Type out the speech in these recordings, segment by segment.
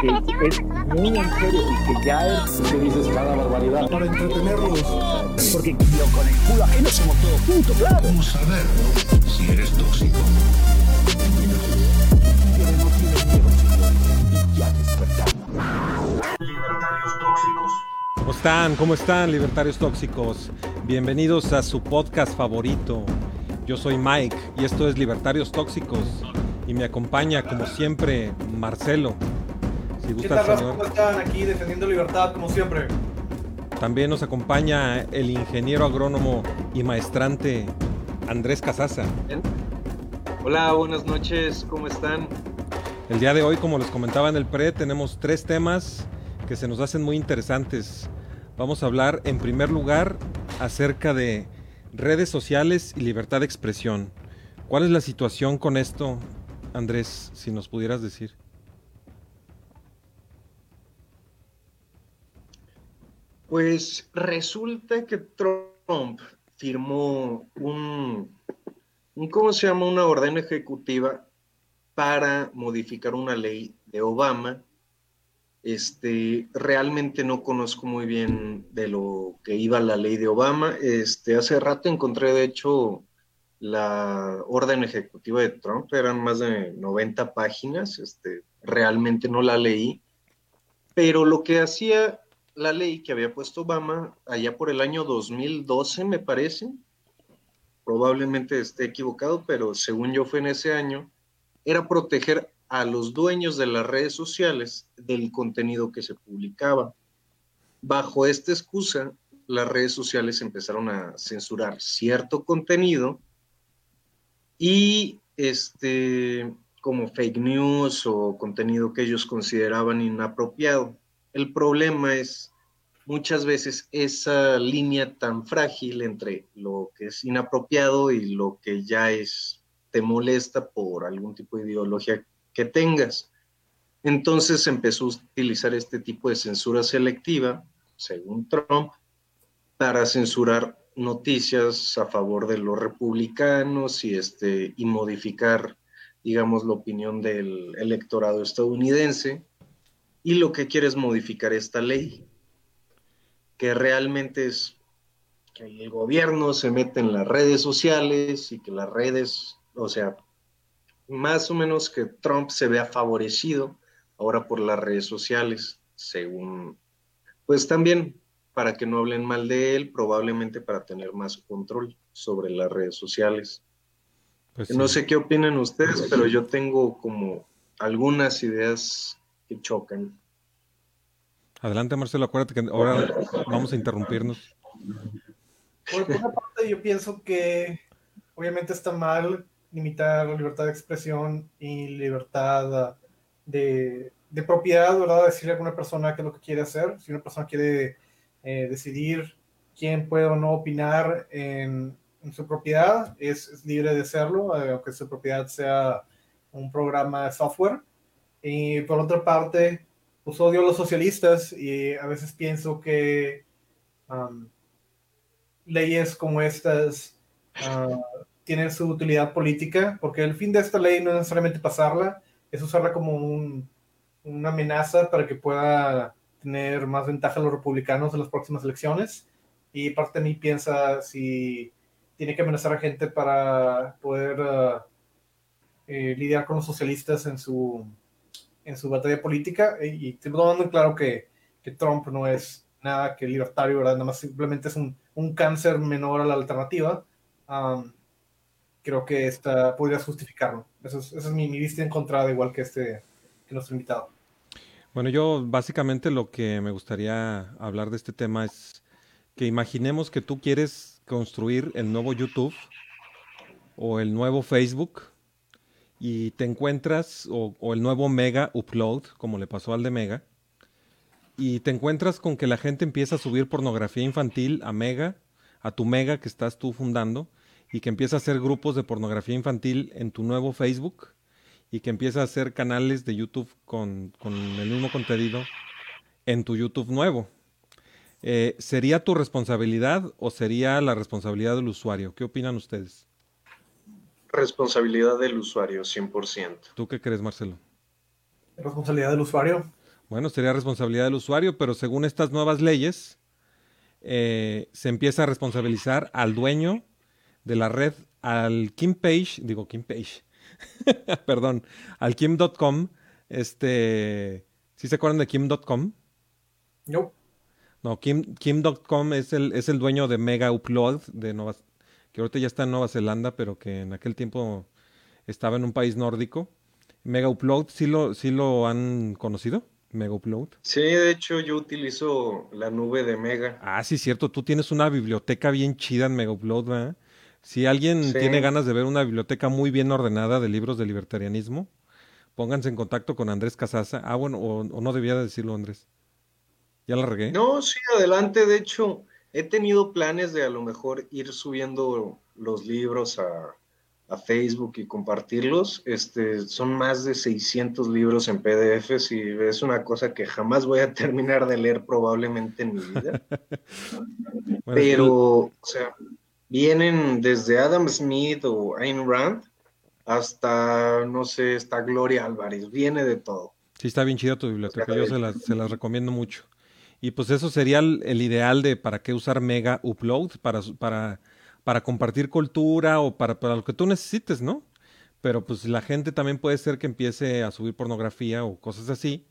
que es muy en serio y que ya es... que dices cada barbaridad. Para entretenerlos. Porque lo con el culo ajeno somos todos juntos, claro. ¿Cómo saber si eres tóxico? Libertarios tóxicos. ¿Cómo están? ¿Cómo están, libertarios tóxicos? Bienvenidos a su podcast favorito. Yo soy Mike y esto es Libertarios Tóxicos. Y me acompaña, como siempre, Marcelo. ¿Qué tal, señor. ¿Cómo están? Aquí defendiendo libertad, como siempre. También nos acompaña el ingeniero agrónomo y maestrante Andrés Casaza. Hola, buenas noches, ¿cómo están? El día de hoy, como les comentaba en el pre, tenemos tres temas que se nos hacen muy interesantes. Vamos a hablar en primer lugar acerca de redes sociales y libertad de expresión. ¿Cuál es la situación con esto, Andrés, si nos pudieras decir? Pues resulta que Trump firmó un, ¿cómo se llama? Una orden ejecutiva para modificar una ley de Obama. Este, realmente no conozco muy bien de lo que iba la ley de Obama. Este, hace rato encontré, de hecho, la orden ejecutiva de Trump, eran más de 90 páginas. Este, realmente no la leí. Pero lo que hacía la ley que había puesto Obama allá por el año 2012, me parece, probablemente esté equivocado, pero según yo fue en ese año, era proteger a los dueños de las redes sociales del contenido que se publicaba. Bajo esta excusa, las redes sociales empezaron a censurar cierto contenido y este como fake news o contenido que ellos consideraban inapropiado. El problema es muchas veces esa línea tan frágil entre lo que es inapropiado y lo que ya es te molesta por algún tipo de ideología que tengas. Entonces empezó a utilizar este tipo de censura selectiva, según Trump, para censurar noticias a favor de los republicanos y, este, y modificar, digamos, la opinión del electorado estadounidense. Y lo que quiere es modificar esta ley, que realmente es que el gobierno se mete en las redes sociales y que las redes, o sea, más o menos que Trump se vea favorecido ahora por las redes sociales, según, pues también para que no hablen mal de él, probablemente para tener más control sobre las redes sociales. Pues No sí. sé qué opinan ustedes, pero yo tengo como algunas ideas que chocan. Adelante, Marcelo, acuérdate que ahora vamos a interrumpirnos. Por una parte, yo pienso que obviamente está mal limitar la libertad de expresión y libertad de, de propiedad, ¿verdad? Decirle a alguna persona qué es lo que quiere hacer. Si una persona quiere eh, decidir quién puede o no opinar en, en su propiedad, es, es libre de hacerlo, eh, aunque su propiedad sea un programa de software. Y por otra parte, pues odio a los socialistas y a veces pienso que um, leyes como estas ah, tienen su utilidad política, porque el fin de esta ley no es necesariamente pasarla, es usarla como un- una amenaza para que pueda tener más ventaja a los republicanos en las próximas elecciones. Y parte de mí piensa si tiene que amenazar a gente para poder ah, eh, lidiar con los socialistas en su, en su batalla política. Y, y tomando en claro que, que Trump no es nada que libertario, ¿verdad? Nada más simplemente es un, un cáncer menor a la alternativa. Creo que esta podrías justificarlo. Eso es, esa es mi, mi vista en contra, de igual que este que nuestro invitado. Bueno, yo básicamente lo que me gustaría hablar de este tema es que imaginemos que tú quieres construir el nuevo YouTube o el nuevo Facebook y te encuentras, o, o el nuevo Mega Upload, como le pasó al de Mega, y te encuentras con que la gente empieza a subir pornografía infantil a Mega, a tu Mega que estás tú fundando, y que empieza a hacer grupos de pornografía infantil en tu nuevo Facebook y que empieza a hacer canales de YouTube con, con el mismo contenido en tu YouTube nuevo. Eh, ¿Sería tu responsabilidad o sería la responsabilidad del usuario? ¿Qué opinan ustedes? Responsabilidad del usuario, 100%. ¿Tú qué crees, Marcelo? Responsabilidad del usuario. Bueno, sería responsabilidad del usuario, pero según estas nuevas leyes, eh, se empieza a responsabilizar al dueño de la red, al Kim Page, digo Kim Page, perdón, al Kim.com, este, ¿sí se acuerdan de Kim.com? No. No, Kim, Kim.com es el, es el dueño de Mega Upload, de Nueva, que ahorita ya está en Nueva Zelanda, pero que en aquel tiempo estaba en un país nórdico. Mega Upload, ¿sí lo, sí lo han conocido? Mega Upload. Sí, de hecho yo utilizo la nube de Mega. Ah, sí, cierto. Tú tienes una biblioteca bien chida en Mega Upload, ¿verdad? Si alguien Sí. tiene ganas de ver una biblioteca muy bien ordenada de libros de libertarianismo, pónganse en contacto con Andrés Casaza. Ah, bueno, o, o no debía decirlo, Andrés. ¿Ya la regué? No, sí, adelante. De hecho, he tenido planes de a lo mejor ir subiendo los libros a, a Facebook y compartirlos. Este, son más de 600 libros en PDFs y es una cosa que jamás voy a terminar de leer probablemente en mi vida. Bueno, Pero, o sea, vienen desde Adam Smith o Ayn Rand hasta, no sé, está Gloria Álvarez, viene de todo. Sí, está bien chida tu biblioteca, yo se las, se las recomiendo mucho. Y pues eso sería el, ideal de para qué usar Mega Upload, para, para, para compartir cultura o para, para lo que tú necesites, ¿no? Pero pues la gente también puede ser que empiece a subir pornografía o cosas así.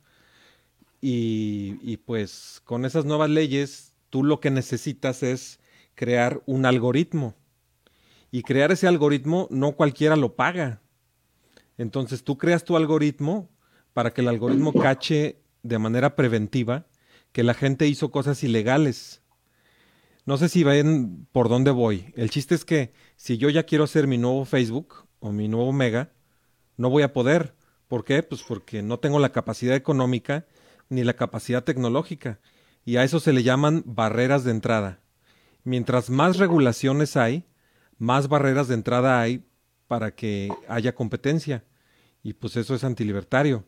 Y, y pues con esas nuevas leyes, tú lo que necesitas es crear un algoritmo. Y crear ese algoritmo no cualquiera lo paga. Entonces tú creas tu algoritmo para que el algoritmo cache de manera preventiva que la gente hizo cosas ilegales. No sé si ven por dónde voy. El chiste es que si yo ya quiero hacer mi nuevo Facebook o mi nuevo Mega, no voy a poder. ¿Por qué? Pues porque no tengo la capacidad económica ni la capacidad tecnológica. Y a eso se le llaman barreras de entrada. Mientras más regulaciones hay, más barreras de entrada hay para que haya competencia. Y pues eso es antilibertario.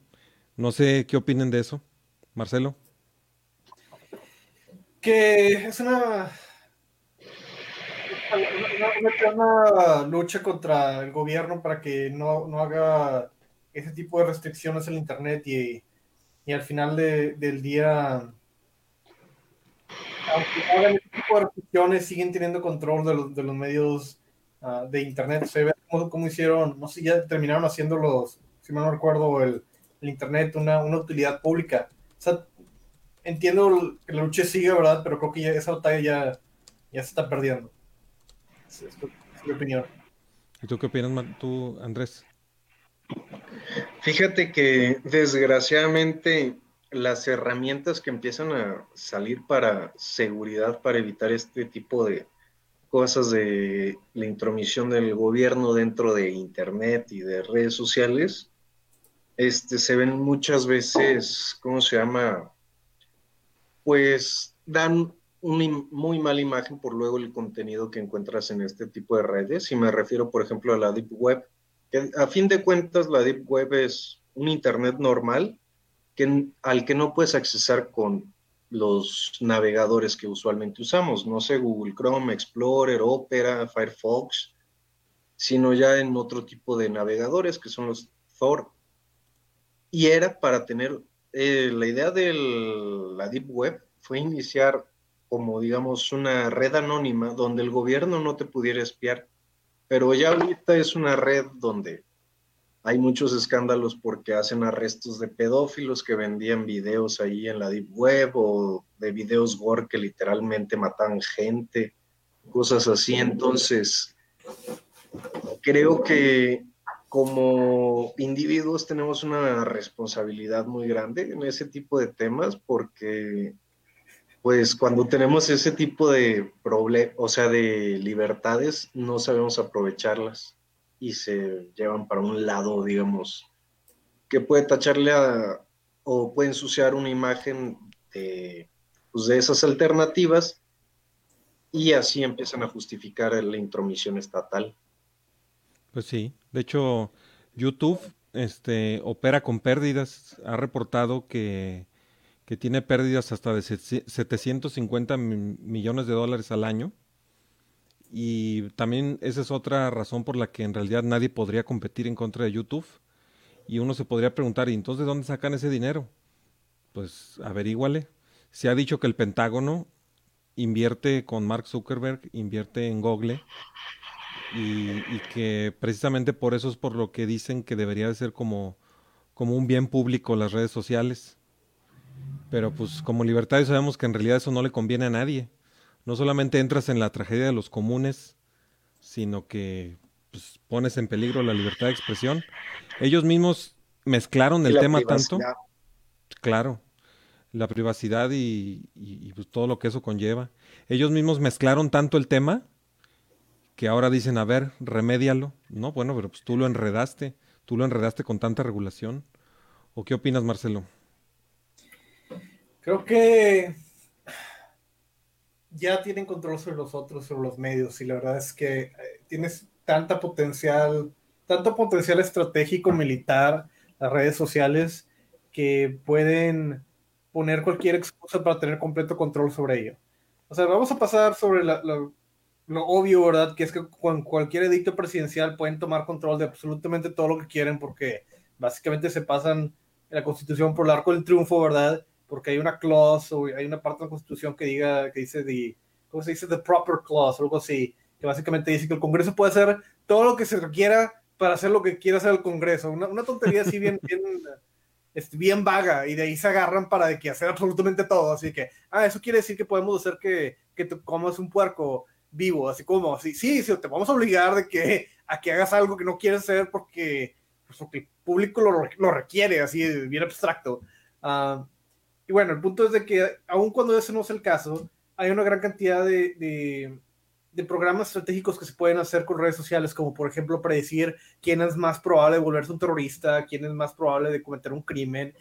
No sé qué opinen de eso, Marcelo. Que es una, una, lucha contra el gobierno para que no, no haga ese tipo de restricciones en Internet y, y al final de- del día, aunque hagan ese tipo de restricciones, siguen teniendo control de los, de los medios ah, de Internet. Se ve cómo, cómo hicieron, no sé, ya terminaron haciendo los, si mal no recuerdo, el, el Internet una, una utilidad pública. O sea, entiendo que la lucha sigue, ¿verdad? Pero creo que ya esa batalla ya, ya se está perdiendo. Es, es- es mi opinión. ¿Y tú qué opinas, tú, Andrés? Fíjate que desgraciadamente las herramientas que empiezan a salir para seguridad, para evitar este tipo de cosas de la intromisión del gobierno dentro de Internet y de redes sociales, este, se ven muchas veces, ¿cómo se llama? Pues dan una muy mala imagen por luego el contenido que encuentras en este tipo de redes. Y me refiero, por ejemplo, a la Deep Web, que a fin de cuentas la Deep Web es un Internet normal que, al que no puedes accesar con los navegadores que usualmente usamos, no sé, Google Chrome, Explorer, Opera, Firefox, sino ya en otro tipo de navegadores que son los Tor. Y era para tener, eh, la idea de la Deep Web fue iniciar como, digamos, una red anónima donde el gobierno no te pudiera espiar, pero ya ahorita es una red donde hay muchos escándalos porque hacen arrestos de pedófilos que vendían videos ahí en la Deep Web o de videos gore que literalmente matan gente, cosas así. Entonces, creo que como individuos tenemos una responsabilidad muy grande en ese tipo de temas porque pues cuando tenemos ese tipo de problemas, o sea, de libertades, no sabemos aprovecharlas y se llevan para un lado, digamos, que puede tacharle a, o puede ensuciar una imagen de, pues, de esas alternativas y así empiezan a justificar la intromisión estatal. Pues sí, de hecho, YouTube este, opera con pérdidas. Ha reportado que, que tiene pérdidas hasta de se- 750 mi- millones de dólares al año. Y también esa es otra razón por la que en realidad nadie podría competir en contra de YouTube. Y uno se podría preguntar, ¿y entonces de dónde sacan ese dinero? pues averíguale. Se ha dicho que el Pentágono invierte con Mark Zuckerberg, invierte en Google y, y que precisamente por eso es por lo que dicen que debería de ser como, como un bien público las redes sociales. Pero pues como libertarios sabemos que en realidad eso no le conviene a nadie. No solamente entras en la tragedia de los comunes, sino que pues, pones en peligro la libertad de expresión. Ellos mismos mezclaron el tema tanto. privacidad. Claro, la privacidad y, y- y, pues, todo lo que eso conlleva. Ellos mismos mezclaron tanto el tema que ahora dicen, a ver, remédialo. No, bueno, pero pues tú lo enredaste, tú lo enredaste con tanta regulación. ¿O qué opinas, Marcelo? Creo que ya tienen control sobre los otros, sobre los medios, y la verdad es que eh, tienes tanta potencial, tanto potencial estratégico militar, las redes sociales, que pueden poner cualquier excusa para tener completo control sobre ello. O sea, vamos a pasar sobre la- la- lo obvio, ¿verdad? Que es que con cualquier edicto presidencial pueden tomar control de absolutamente todo lo que quieren porque básicamente se pasan la constitución por el arco del triunfo, ¿verdad? Porque hay una clause o hay una parte de la constitución que diga, que dice the, ¿cómo se dice? The proper clause algo así, que básicamente dice que el Congreso puede hacer todo lo que se requiera para hacer lo que quiera hacer el Congreso. Una, una tontería así bien, bien, bien vaga y de ahí se agarran para de que hacer absolutamente todo. Así que, ah, eso quiere decir que podemos hacer que, que te comas un puerco vivo, así como, así, sí, sí, te vamos a obligar de que, a que hagas algo que no quieres hacer porque, pues, porque el público lo, lo requiere, así, bien abstracto. Ah, y bueno, el punto es de que, aun cuando ese no es el caso, hay una gran cantidad de, de, de programas estratégicos que se pueden hacer con redes sociales, como por ejemplo predecir quién es más probable de volverse un terrorista, quién es más probable de cometer un crimen,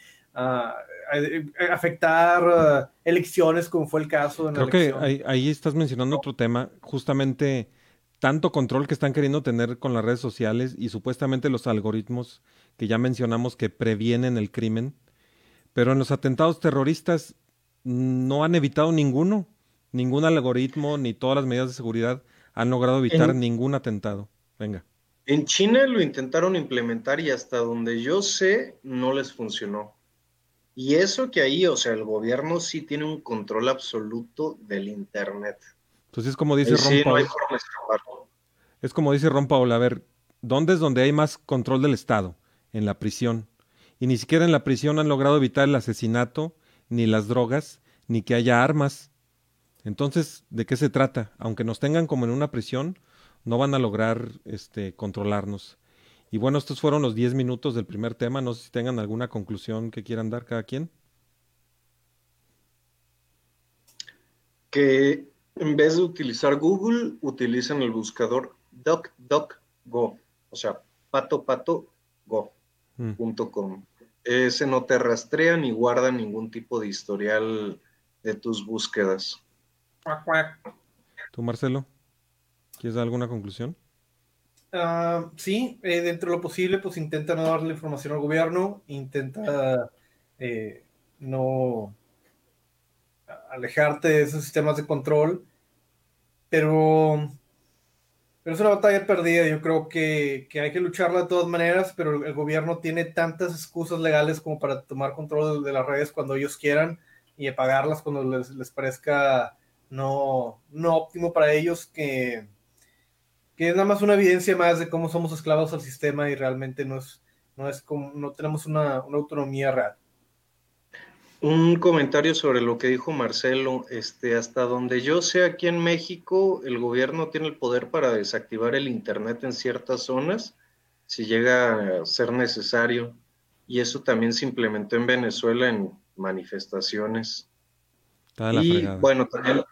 eh, afectar elecciones, como fue el caso en la Creo que elección. ahí, ahí estás mencionando otro tema, justamente tanto control que están queriendo tener con las redes sociales y supuestamente los algoritmos que ya mencionamos que previenen el crimen, pero en los atentados terroristas no han evitado ninguno, ningún algoritmo ni todas las medidas de seguridad han logrado evitar En- ningún atentado. Venga. En China lo intentaron implementar y hasta donde yo sé no les funcionó. Y eso que ahí, o sea, el gobierno sí tiene un control absoluto del Internet. Entonces es como dice Ron sí, Paul, es como dice Ron Paul, a ver, ¿dónde es donde hay más control del Estado? En la prisión. Y ni siquiera en la prisión han logrado evitar el asesinato, ni las drogas, ni que haya armas. Entonces, ¿de qué se trata? Aunque nos tengan como en una prisión, no van a lograr este, controlarnos. Y bueno, estos fueron los 10 minutos del primer tema. No sé si tengan alguna conclusión que quieran dar cada quien. Que en vez de utilizar Google, utilicen el buscador DuckDuckGo. O sea, pato, pato, go. Mm. punto com. Ese no te rastrea ni guarda ningún tipo de historial de tus búsquedas. ¿Tú, Marcelo? ¿Quieres dar alguna conclusión? Ah, sí, eh, dentro de lo posible, pues intenta no darle información al gobierno, intenta eh, no alejarte de esos sistemas de control, pero, pero es una batalla perdida. Yo creo que, que hay que lucharla de todas maneras, pero el, gobierno tiene tantas excusas legales como para tomar control de las redes cuando ellos quieran y apagarlas cuando les, les parezca no, no óptimo para ellos que que es nada más una evidencia más de cómo somos esclavos al sistema y realmente no es, no es como, no tenemos una, una autonomía real. Un comentario sobre lo que dijo Marcelo, este, hasta donde yo sé aquí en México, el gobierno tiene el poder para desactivar el internet en ciertas zonas si llega a ser necesario. Y eso también se implementó en Venezuela en manifestaciones. Y fregada. bueno, también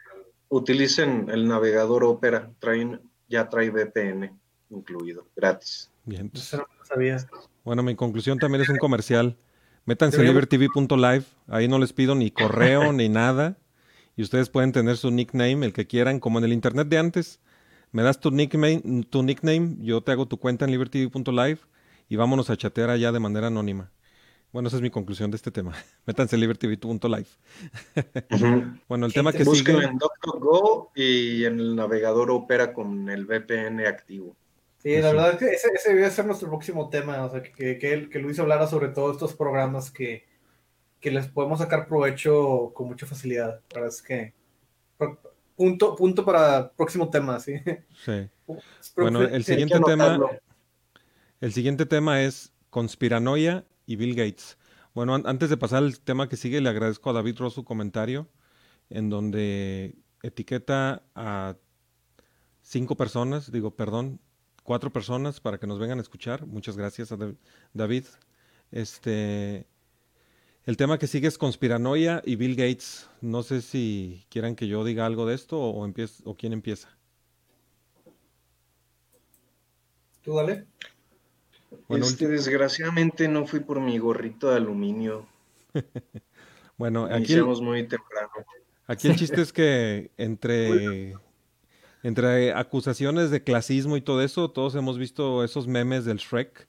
utilicen el navegador Opera, traen, ya trae VPN incluido, gratis. Bien, Eso no lo sabía. Bueno, mi conclusión también es un comercial. Métanse a libertv.live. Ahí no les pido ni correo ni nada. Y ustedes pueden tener su nickname, el que quieran, como en el internet de antes. Me das tu nickname, tu nickname, yo te hago tu cuenta en libertv.live y vámonos a chatear allá de manera anónima. Bueno, esa es mi conclusión de este tema. Métanse a libertv.live. Bueno, el tema que Búsquenlo sigue. en DuckDuckGo y en el navegador Opera con el VPN activo. Sí, la verdad es que ese, ese debe ser nuestro próximo tema, o sea, que, que, que Luis hablara sobre todos estos programas que, que les podemos sacar provecho con mucha facilidad. La verdad es que punto, punto para próximo tema, ¿sí? Sí. Bueno, el siguiente tema, el siguiente tema es conspiranoia y Bill Gates. Bueno, an- antes de pasar al tema que sigue, le agradezco a David Ross su comentario, en donde etiqueta a cinco personas, digo, perdón, cuatro personas para que nos vengan a escuchar. Muchas gracias a Dav- David. Este, el tema que sigue es conspiranoia y Bill Gates. No sé si quieran que yo diga algo de esto o, o quién empieza. Tú dale. Bueno, Este, desgraciadamente no fui por mi gorrito de aluminio. Bueno, aquí Iniciamos muy temprano. aquí el chiste es que entre, entre acusaciones de clasismo y todo eso, todos hemos visto esos memes del Shrek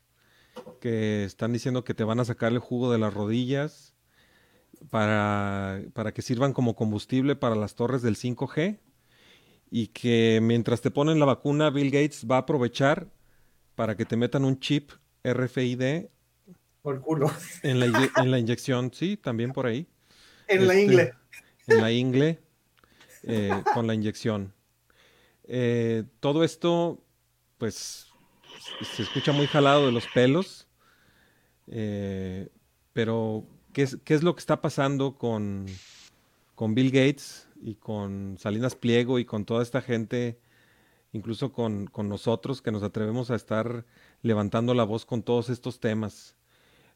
que están diciendo que te van a sacar el jugo de las rodillas para, para que sirvan como combustible para las torres del 5G y que mientras te ponen la vacuna, Bill Gates va a aprovechar para que te metan un chip RFID Por culo. en la, inye- en la inyección, sí, también por ahí. En la Este, ingle. En la ingle, eh, con la inyección. Eh, todo esto, pues, se escucha muy jalado de los pelos, eh, pero ¿qué es, qué es lo que está pasando con, con Bill Gates y con Salinas Pliego y con toda esta gente, incluso con, con nosotros que nos atrevemos a estar levantando la voz con todos estos temas?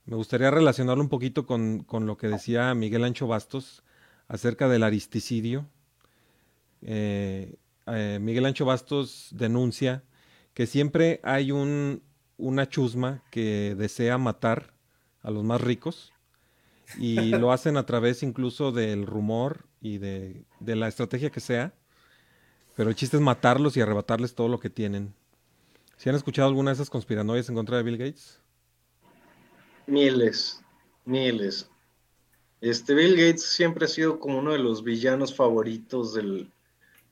Me gustaría relacionarlo un poquito con, con lo que decía Miguel Ancho Bastos acerca del aristicidio. Eh, eh, Miguel Ancho Bastos denuncia que siempre hay un, una chusma que desea matar a los más ricos y lo hacen a través incluso del rumor y de, de la estrategia que sea, pero el chiste es matarlos y arrebatarles todo lo que tienen. ¿Si han escuchado alguna de esas conspiranoias en contra de Bill Gates? Miles, miles. Este Bill Gates siempre ha sido como uno de los villanos favoritos del,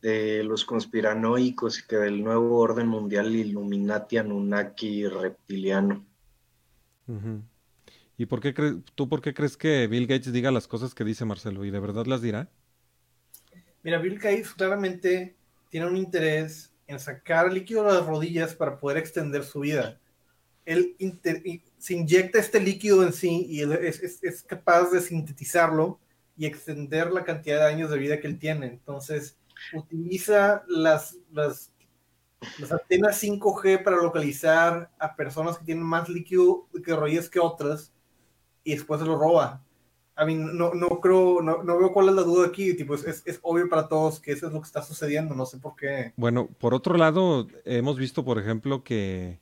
de los conspiranoicos y que del nuevo orden mundial Illuminati, Anunnaki, reptiliano. ¿Y por qué tú por qué crees que Bill Gates diga las cosas que dice Marcelo? ¿Y de verdad las dirá? Mira, Bill Gates claramente tiene un interés en sacar líquido de las rodillas para poder extender su vida. Él se inyecta este líquido en sí y es, es- capaz de sintetizarlo y extender la cantidad de años de vida que él tiene. Entonces, utiliza las, las, las antenas 5G para localizar a personas que tienen más líquido de rodillas que otras y después se lo roba. A mí no, no creo, no, no veo cuál es la duda aquí, tipo, es, es, es obvio para todos que eso es lo que está sucediendo, no sé por qué. Bueno, por otro lado, hemos visto, por ejemplo, que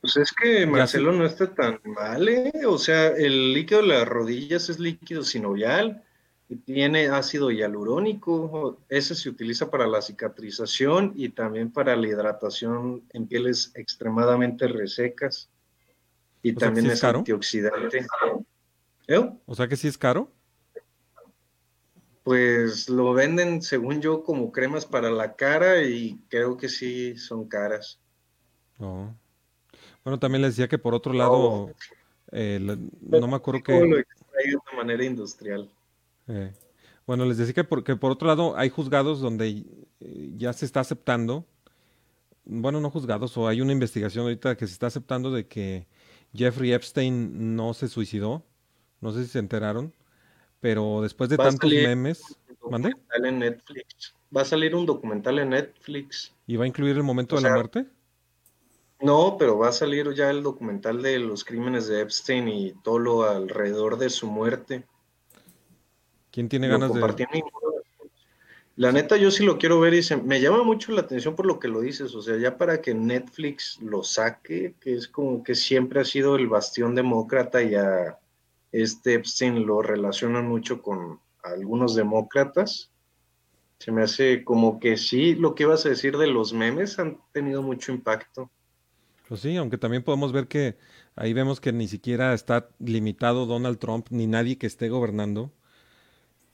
Pues es que Marcelo no está tan mal, ¿eh? O sea, el líquido de las rodillas es líquido sinovial y tiene ácido hialurónico. Ese se utiliza para la cicatrización y también para la hidratación en pieles extremadamente resecas. Y O sea, también ¿sí es es caro? antioxidante. ¿Eh? o sea que sí es caro. Pues lo venden, según yo, como cremas para la cara y creo que sí son caras. No. Bueno, también les decía que por otro lado, eh, la- no me acuerdo lo que... extrae de manera industrial. eh, bueno, les decía que por, que por otro lado hay juzgados donde eh, ya se está aceptando, bueno, no juzgados, o hay una investigación ahorita que se está aceptando de que Jeffrey Epstein no se suicidó, no sé si se enteraron, pero después de Va tantos memes, un ¿mande? documental en Netflix. Va a salir un documental en Netflix. ¿Y va a incluir el momento O de la muerte? No, pero va a salir ya el documental de los crímenes de Epstein y todo lo alrededor de su muerte. ¿Quién tiene Lo ganas de...? mi. La neta, yo sí lo quiero ver y se- me llama mucho la atención por lo que lo dices. O sea, ya para que Netflix lo saque, que es como que siempre ha sido el bastión demócrata y a este Epstein lo relacionan mucho con algunos demócratas. Se me hace como que sí, lo que ibas a decir de los memes han tenido mucho impacto. Pues sí, aunque también podemos ver que ahí vemos que ni siquiera está limitado Donald Trump ni nadie que esté gobernando.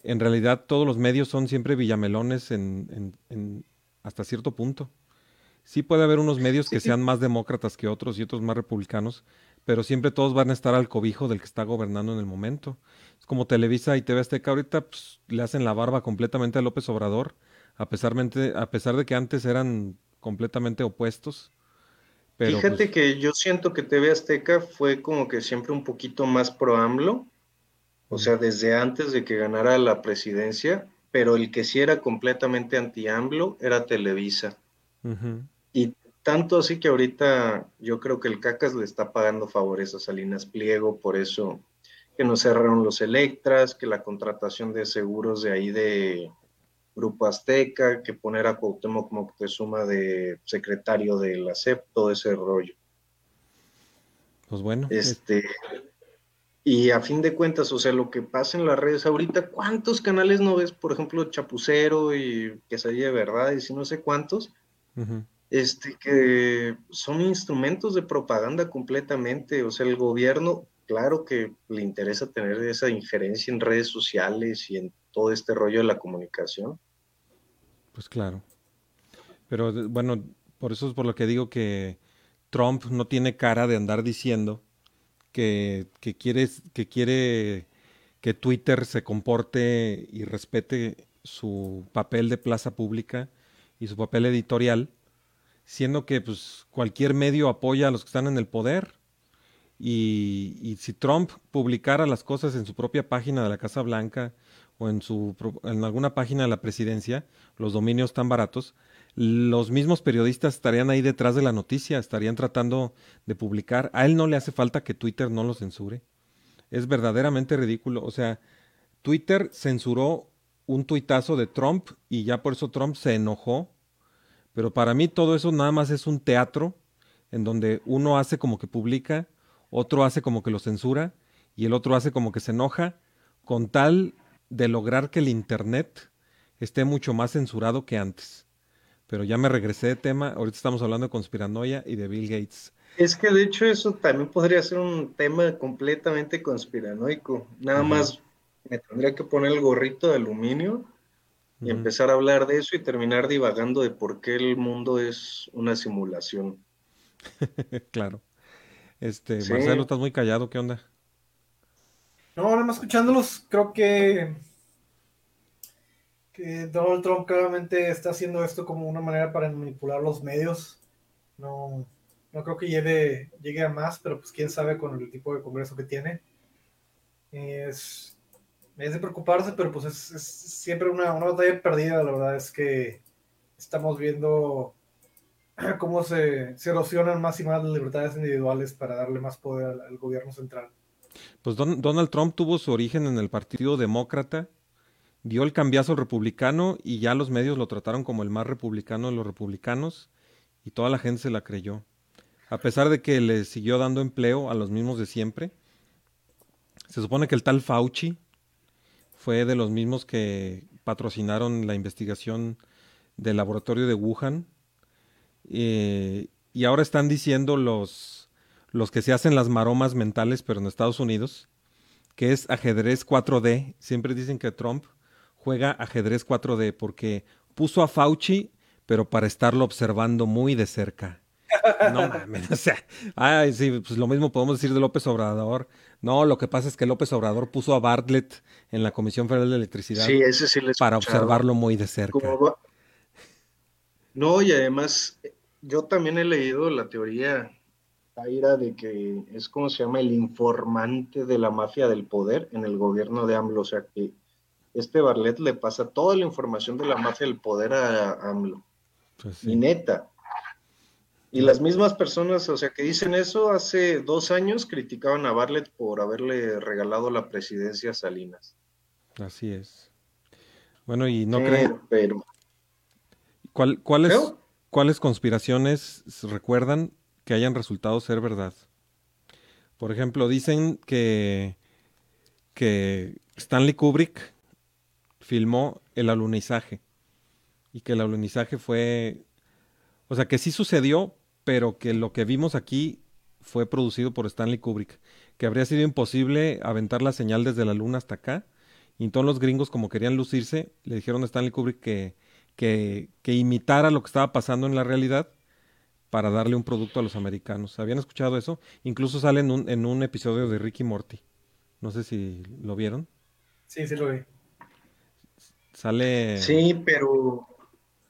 En realidad todos los medios son siempre villamelones en, en- en- hasta cierto punto. Sí puede haber unos medios que sean más demócratas que otros y otros más republicanos, pero siempre todos van a estar al cobijo del que está gobernando en el momento. Es como Televisa y TV Azteca ahorita pues, le hacen la barba completamente a López Obrador, a pesar, a pesar de que antes eran completamente opuestos. Pero, Fíjate pues que yo siento que TV Azteca fue como que siempre un poquito más pro AMLO, o sea, desde antes de que ganara la presidencia, pero el que sí era completamente anti-AMLO era Televisa. Y tanto así que ahorita yo creo que el CACAS le está pagando favores a Salinas Pliego, por eso que no cerraron los Electras, que la contratación de seguros de ahí de Grupo Azteca, que poner a Cuauhtémoc suma de secretario de la CEP, todo ese rollo. Pues bueno. Este, y a fin de cuentas, o sea, lo que pasa en las redes ahorita, ¿cuántos canales no ves? Por ejemplo, Chapucero y Quesadilla de Verdad y si no sé cuántos, este, que son instrumentos de propaganda completamente. O sea, el gobierno, claro que le interesa tener esa injerencia en redes sociales y en todo este rollo de la comunicación, pues claro. Pero bueno, por eso es por lo que digo que Trump no tiene cara de andar diciendo que, que, quiere, que quiere que Twitter se comporte y respete su papel de plaza pública y su papel editorial, siendo que pues, cualquier medio apoya a los que están en el poder. Y, si Trump publicara las cosas en su propia página de la Casa Blanca o en, su, en alguna página de la presidencia, los dominios tan baratos, los mismos periodistas estarían ahí detrás de la noticia, estarían tratando de publicar. A él no le hace falta que Twitter no lo censure. Es verdaderamente ridículo. O sea, Twitter censuró un tuitazo de Trump y ya por eso Trump se enojó. Pero para mí todo eso nada más es un teatro en donde uno hace como que publica, otro hace como que lo censura y el otro hace como que se enoja con tal de lograr que el Internet esté mucho más censurado que antes. Pero ya me regresé de tema, ahorita estamos hablando de conspiranoia y de Bill Gates. Es que de hecho eso también podría ser un tema completamente conspiranoico. Nada más me tendría que poner el gorrito de aluminio y empezar a hablar de eso y terminar divagando de por qué el mundo es una simulación. claro. Este, Marcelo, estás muy callado, ¿qué onda? No, ahora más escuchándolos, creo que, que Donald Trump claramente está haciendo esto como una manera para manipular los medios. No, no creo que llegue, llegue a más, pero pues quién sabe con el tipo de congreso que tiene. Es, es de preocuparse, pero pues es, siempre una, una, batalla perdida. La verdad es que estamos viendo cómo se, erosionan más y más las libertades individuales para darle más poder al gobierno central. Pues Donald Trump tuvo su origen en el Partido Demócrata, dio el cambiazo al republicano y ya los medios lo trataron como el más republicano de los republicanos y toda la gente se la creyó. A pesar de que le siguió dando empleo a los mismos de siempre, se supone que el tal Fauci fue de los mismos que patrocinaron la investigación del laboratorio de Wuhan. Eh, y ahora están diciendo los, los que se hacen las maromas mentales, pero en Estados Unidos, que es ajedrez 4D. Siempre dicen que Trump juega ajedrez 4D porque puso a Fauci, pero para estarlo observando muy de cerca. No mames, o sea, ay, sí, pues lo mismo podemos decir de López Obrador. No, lo que pasa es que López Obrador puso a Bartlett en la Comisión Federal de Electricidad para observarlo muy de cerca. No, y además yo también he leído la teoría ira de que es como se llama el informante de la mafia del poder en el gobierno de AMLO, o sea que este Barlet le pasa toda la información de la mafia del poder a AMLO. Pues y neta. Y las mismas personas, o sea, que dicen eso, hace dos años criticaban a Barlet por haberle regalado la presidencia a Salinas. Así es. Bueno, y no creo. Pero... ¿Cuál, cuáles, ¿Cuáles conspiraciones recuerdan que hayan resultado ser verdad. Por ejemplo, dicen que, que Stanley Kubrick filmó el alunizaje y que el alunizaje fue, o sea, que sí sucedió, pero que lo que vimos aquí fue producido por Stanley Kubrick, que habría sido imposible aventar la señal desde la luna hasta acá. Y todos los gringos, como querían lucirse, le dijeron a Stanley Kubrick que, que, que imitara lo que estaba pasando en la realidad para darle un producto a los americanos. ¿Habían escuchado eso? Incluso sale en un, en un episodio de Ricky Morty. No sé si lo vieron. Sí, sí lo vi. Sale... Sí, pero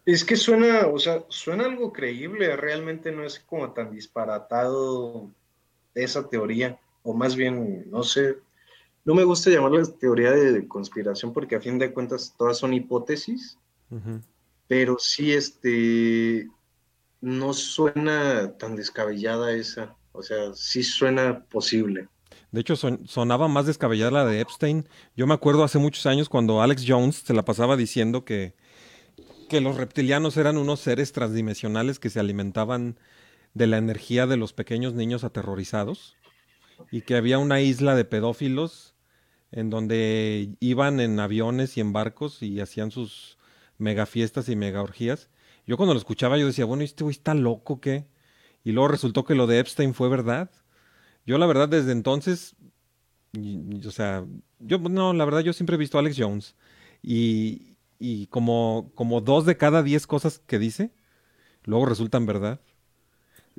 es que suena, o sea, suena algo creíble, realmente no es como tan disparatado esa teoría, o más bien, no sé, no me gusta llamarla teoría de conspiración porque a fin de cuentas todas son hipótesis, pero sí, este, no suena tan descabellada esa, o sea, sí suena posible. De hecho, son- sonaba más descabellada la de Epstein. Yo me acuerdo hace muchos años cuando Alex Jones se la pasaba diciendo que, que los reptilianos eran unos seres transdimensionales que se alimentaban de la energía de los pequeños niños aterrorizados y que había una isla de pedófilos en donde iban en aviones y en barcos y hacían sus mega fiestas y mega orgías. Yo cuando lo escuchaba yo decía, bueno, ¿este güey está loco qué? Y luego resultó que lo de Epstein fue verdad. Yo la verdad desde entonces, o sea, yo no, la verdad yo siempre he visto a Alex Jones y, y como, como dos de cada diez cosas que dice, luego resultan verdad.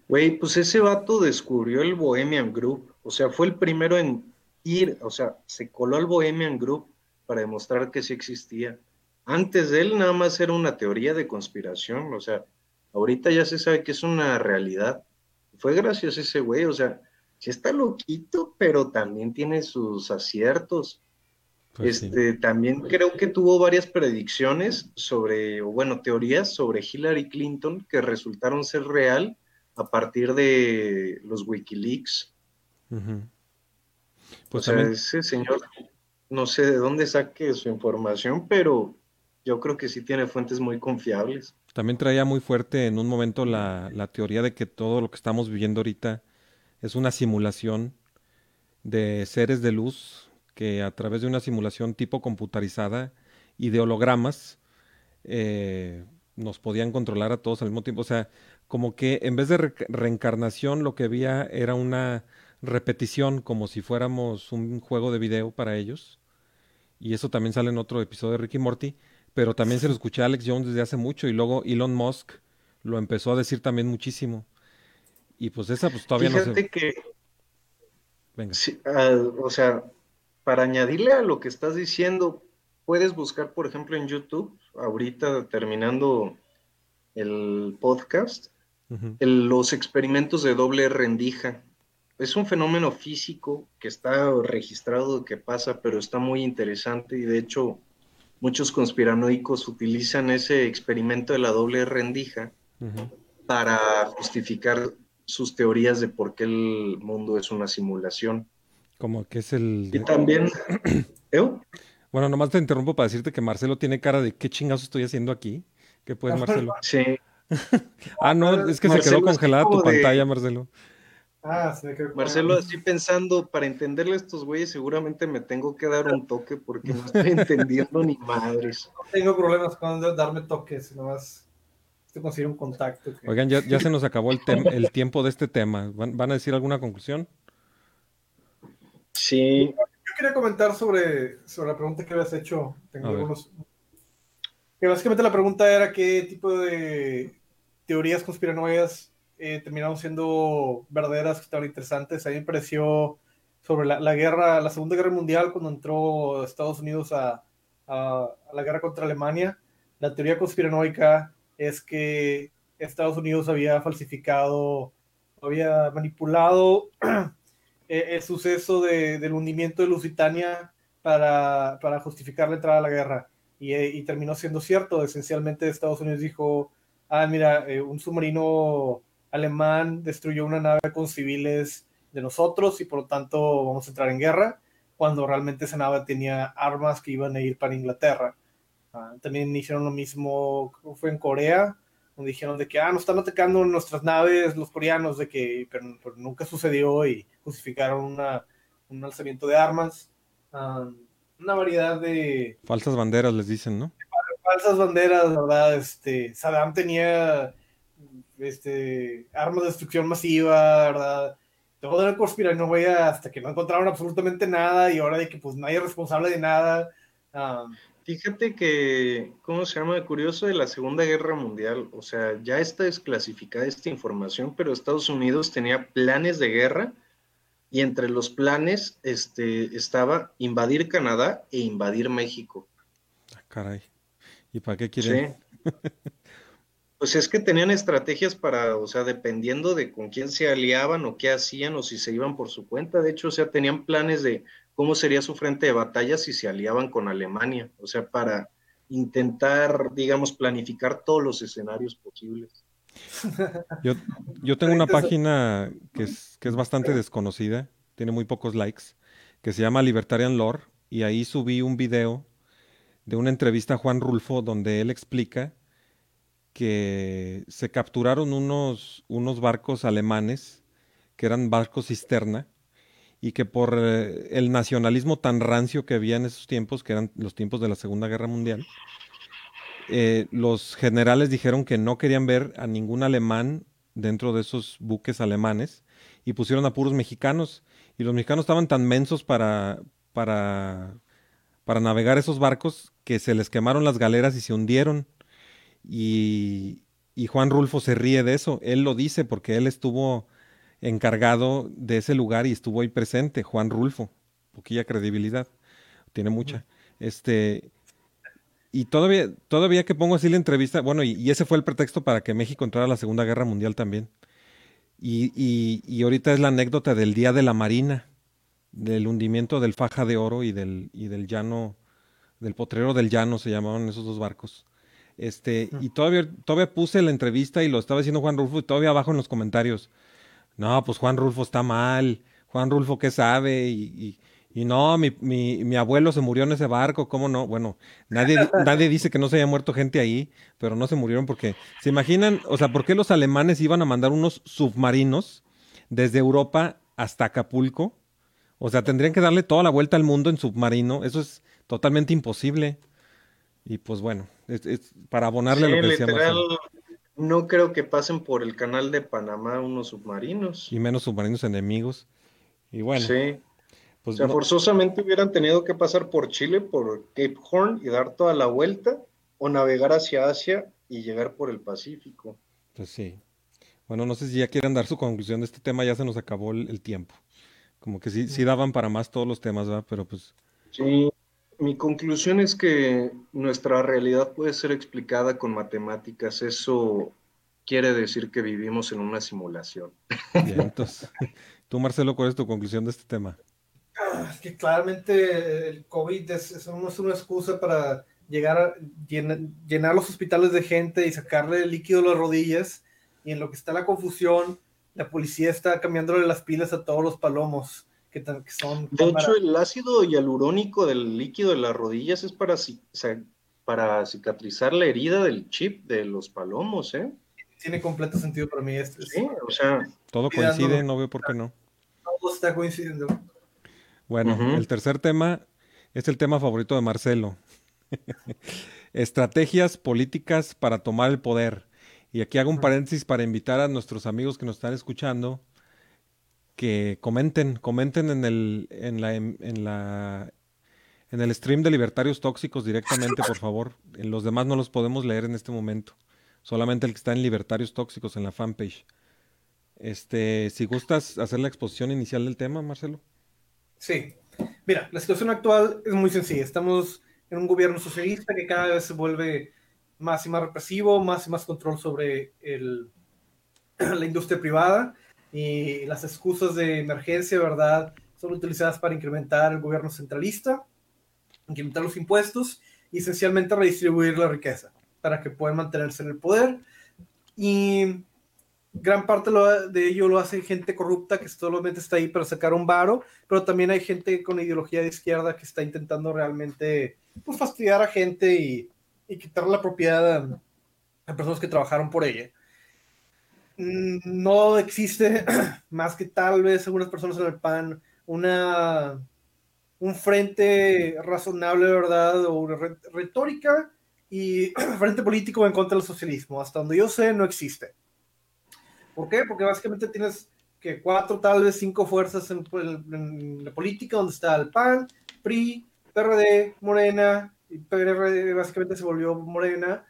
Güey, pues ese vato descubrió el Bohemian Group, o sea, fue el primero en ir, o sea, se coló al Bohemian Group para demostrar que sí existía. Antes de él nada más era una teoría de conspiración, o sea, ahorita ya se sabe que es una realidad. Fue gracias ese güey, o sea, sí está loquito, pero también tiene sus aciertos. Pues sí. Este, también creo que tuvo varias predicciones sobre, o bueno, teorías sobre Hillary Clinton que resultaron ser real a partir de los Wikileaks. Ujú. O Pues sea, también, ese señor, no sé de dónde saque su información, pero yo creo que sí tiene fuentes muy confiables. también traía muy fuerte en un momento la, la teoría de que todo lo que estamos viviendo ahorita es una simulación de seres de luz que a través de una simulación tipo computarizada y de hologramas eh, nos podían controlar a todos al mismo tiempo. O sea, como que en vez de re- reencarnación lo que había era una repetición como si fuéramos un juego de video para ellos. Y eso también sale en otro episodio de Ricky Morty. Pero también se lo escuché a Alex Jones desde hace mucho y luego Elon Musk lo empezó a decir también muchísimo. Y pues esa pues todavía no Fíjate se... que, Venga. sí, ah, o sea, para añadirle a lo que estás diciendo, puedes buscar, por ejemplo, en YouTube, ahorita terminando el podcast, el- los experimentos de doble rendija. Es un fenómeno físico que está registrado que pasa, pero está muy interesante y de hecho muchos conspiranoicos utilizan ese experimento de la doble rendija para justificar sus teorías de por qué el mundo es una simulación. Como que es el... Y también, ¿eh? Bueno, nomás te interrumpo para decirte que Marcelo tiene cara de ¿qué chingados estoy haciendo aquí? ¿Qué puedes, Marcelo? Sí, Ah, no, es que se quedó congelada tu de- pantalla, Marcelo. Ah, que. Marcelo, así pensando, para entenderle a estos güeyes, seguramente me tengo que dar un toque porque no estoy entendiendo ni madres. No tengo problemas con darme toques, nomás estoy conseguir un contacto. que- Oigan, ya, ya se nos acabó el, el tiempo de este tema. ¿Van, van a decir alguna conclusión? Sí, Yo quería comentar sobre, sobre la pregunta que habías hecho. Tengo algunos. Que básicamente la pregunta era qué tipo de teorías conspiranoicas eh, terminaron siendo verdaderas, que estaban interesantes. A mí me pareció sobre la, la guerra, la Segunda Guerra Mundial, cuando entró Estados Unidos a, a- a la guerra contra Alemania. La teoría conspiranoica es que Estados Unidos había falsificado, había manipulado el suceso de- del hundimiento de Lusitania para, para justificar la entrada a la guerra. Y, eh, y terminó siendo cierto. Esencialmente Estados Unidos dijo, ah, mira, eh, un submarino alemán destruyó una nave con civiles de nosotros y por lo tanto vamos a entrar en guerra, cuando realmente esa nave tenía armas que iban a ir para Inglaterra. Ah, también hicieron lo mismo, fue en Corea, donde dijeron de que, ah, nos están atacando nuestras naves los coreanos, de que, pero, pero nunca sucedió y justificaron una, un alzamiento de armas. Ah, una variedad de Falsas banderas les dicen, ¿no? falsas banderas, ¿verdad? Este, Saddam tenía este, armas de destrucción masiva, ¿verdad? Todo era conspiranoia hasta que no encontraron absolutamente nada y ahora de que pues nadie es responsable de nada. Ah, Fíjate que, ¿cómo se llama? Curioso de la Segunda Guerra Mundial, o sea, ya está desclasificada esta información, pero Estados Unidos tenía planes de guerra y entre los planes este, estaba invadir Canadá e invadir México. Ah, caray. ¿Y para qué quieren? Sí. Pues es que tenían estrategias para, o sea, dependiendo de con quién se aliaban o qué hacían o si se iban por su cuenta. De hecho, o sea, tenían planes de cómo sería su frente de batalla si se aliaban con Alemania. O sea, para intentar, digamos, planificar todos los escenarios posibles. Yo, yo tengo una página que es, que es bastante desconocida, tiene muy pocos likes, que se llama Libertarian Lore, y ahí subí un video de una entrevista a Juan Rulfo donde él explica que se capturaron unos, unos barcos alemanes, que eran barcos cisterna, y que por eh, el nacionalismo tan rancio que había en esos tiempos, que eran los tiempos de la Segunda Guerra Mundial, eh, los generales dijeron que no querían ver a ningún alemán dentro de esos buques alemanes y pusieron a puros mexicanos. Y los mexicanos estaban tan mensos para, para, para navegar esos barcos que se les quemaron las galeras y se hundieron. Y, y Juan Rulfo se ríe de eso. Él lo dice porque él estuvo encargado de ese lugar y estuvo ahí presente, Juan Rulfo. Poquilla credibilidad, tiene mucha. Este, y todavía, todavía que pongo así la entrevista, bueno, y, y ese fue el pretexto para que México entrara a la Segunda Guerra Mundial también. Y, y, y, ahorita es la anécdota del Día de la Marina, del hundimiento del Faja de Oro y del, y del Llano, del Potrero del Llano se llamaban esos dos barcos. Este, y todavía, todavía puse la entrevista y lo estaba diciendo Juan Rulfo y todavía abajo en los comentarios. No, pues Juan Rulfo está mal. Juan Rulfo, ¿qué sabe? Y, y, no, mi, mi, mi, abuelo se murió en ese barco, ¿cómo no? Bueno, nadie, nadie dice que no se haya muerto gente ahí, pero no se murieron porque, ¿se imaginan? O sea, ¿por qué los alemanes iban a mandar unos submarinos desde Europa hasta Acapulco? O sea, tendrían que darle toda la vuelta al mundo en submarino. Eso es totalmente imposible. Y pues bueno, es, es para abonarle Sí, lo que literal, no creo que pasen por el canal de Panamá unos submarinos. Y menos submarinos enemigos. Y bueno, Sí. O pues sea, no- forzosamente hubieran tenido que pasar por Chile, por Cape Horn y dar toda la vuelta, o navegar hacia Asia y llegar por el Pacífico. Pues sí. Bueno, no sé si ya quieren dar su conclusión de este tema, ya se nos acabó el, el tiempo. Como que sí, sí daban para más todos los temas, ¿verdad? Pero pues, Sí, mi conclusión es que nuestra realidad puede ser explicada con matemáticas. Eso quiere decir que vivimos en una simulación. bien, entonces. Tú, Marcelo, ¿cuál es tu conclusión de este tema? Ah, Es que claramente el COVID es, es una, es una excusa para llegar a llenar, llenar los hospitales de gente y sacarle el líquido a las rodillas. Y en lo que está la confusión, la policía está cambiándole las pilas a todos los palomos que, son. De hecho, el ácido hialurónico del líquido de las rodillas es para, para cicatrizar la herida del chip de los palomos, ¿eh? tiene completo sentido para mí. Es, es- Sí, o sea, Todo coincide, no veo por qué no. todo está coincidiendo. Bueno, el tercer tema es el tema favorito de Marcelo. Estrategias políticas para tomar el poder. Y aquí hago un paréntesis para invitar a nuestros amigos que nos están escuchando que comenten, comenten en el, en la, en la, en el stream de Libertarios Tóxicos directamente, por favor. Los demás no los podemos leer en este momento. Solamente el que está en Libertarios Tóxicos en la fanpage. Este, si gustas hacer la exposición inicial del tema, Marcelo. Sí. Mira, la situación actual es muy sencilla. Estamos en un gobierno socialista que cada vez se vuelve más y más represivo, más y más control sobre la industria privada y las excusas de emergencia, ¿verdad? Son utilizadas para incrementar el gobierno centralista, incrementar los impuestos y esencialmente redistribuir la riqueza para que puedan mantenerse en el poder. Y gran parte de ello lo hace gente corrupta que solamente está ahí para sacar un varo, pero también hay gente con ideología de izquierda que está intentando realmente pues, fastidiar a gente y, y quitar la propiedad a, a personas que trabajaron por ella. Mm, No existe, más que tal vez algunas personas en el PAN, una, un frente razonable, ¿verdad? O una re- retórica y frente político en contra del socialismo. Hasta donde yo sé, no existe. ¿Por qué? Porque básicamente tienes que cuatro, tal vez cinco fuerzas en, en la política, donde está el PAN, PRI, PRD, Morena y PGR básicamente se volvió Morena,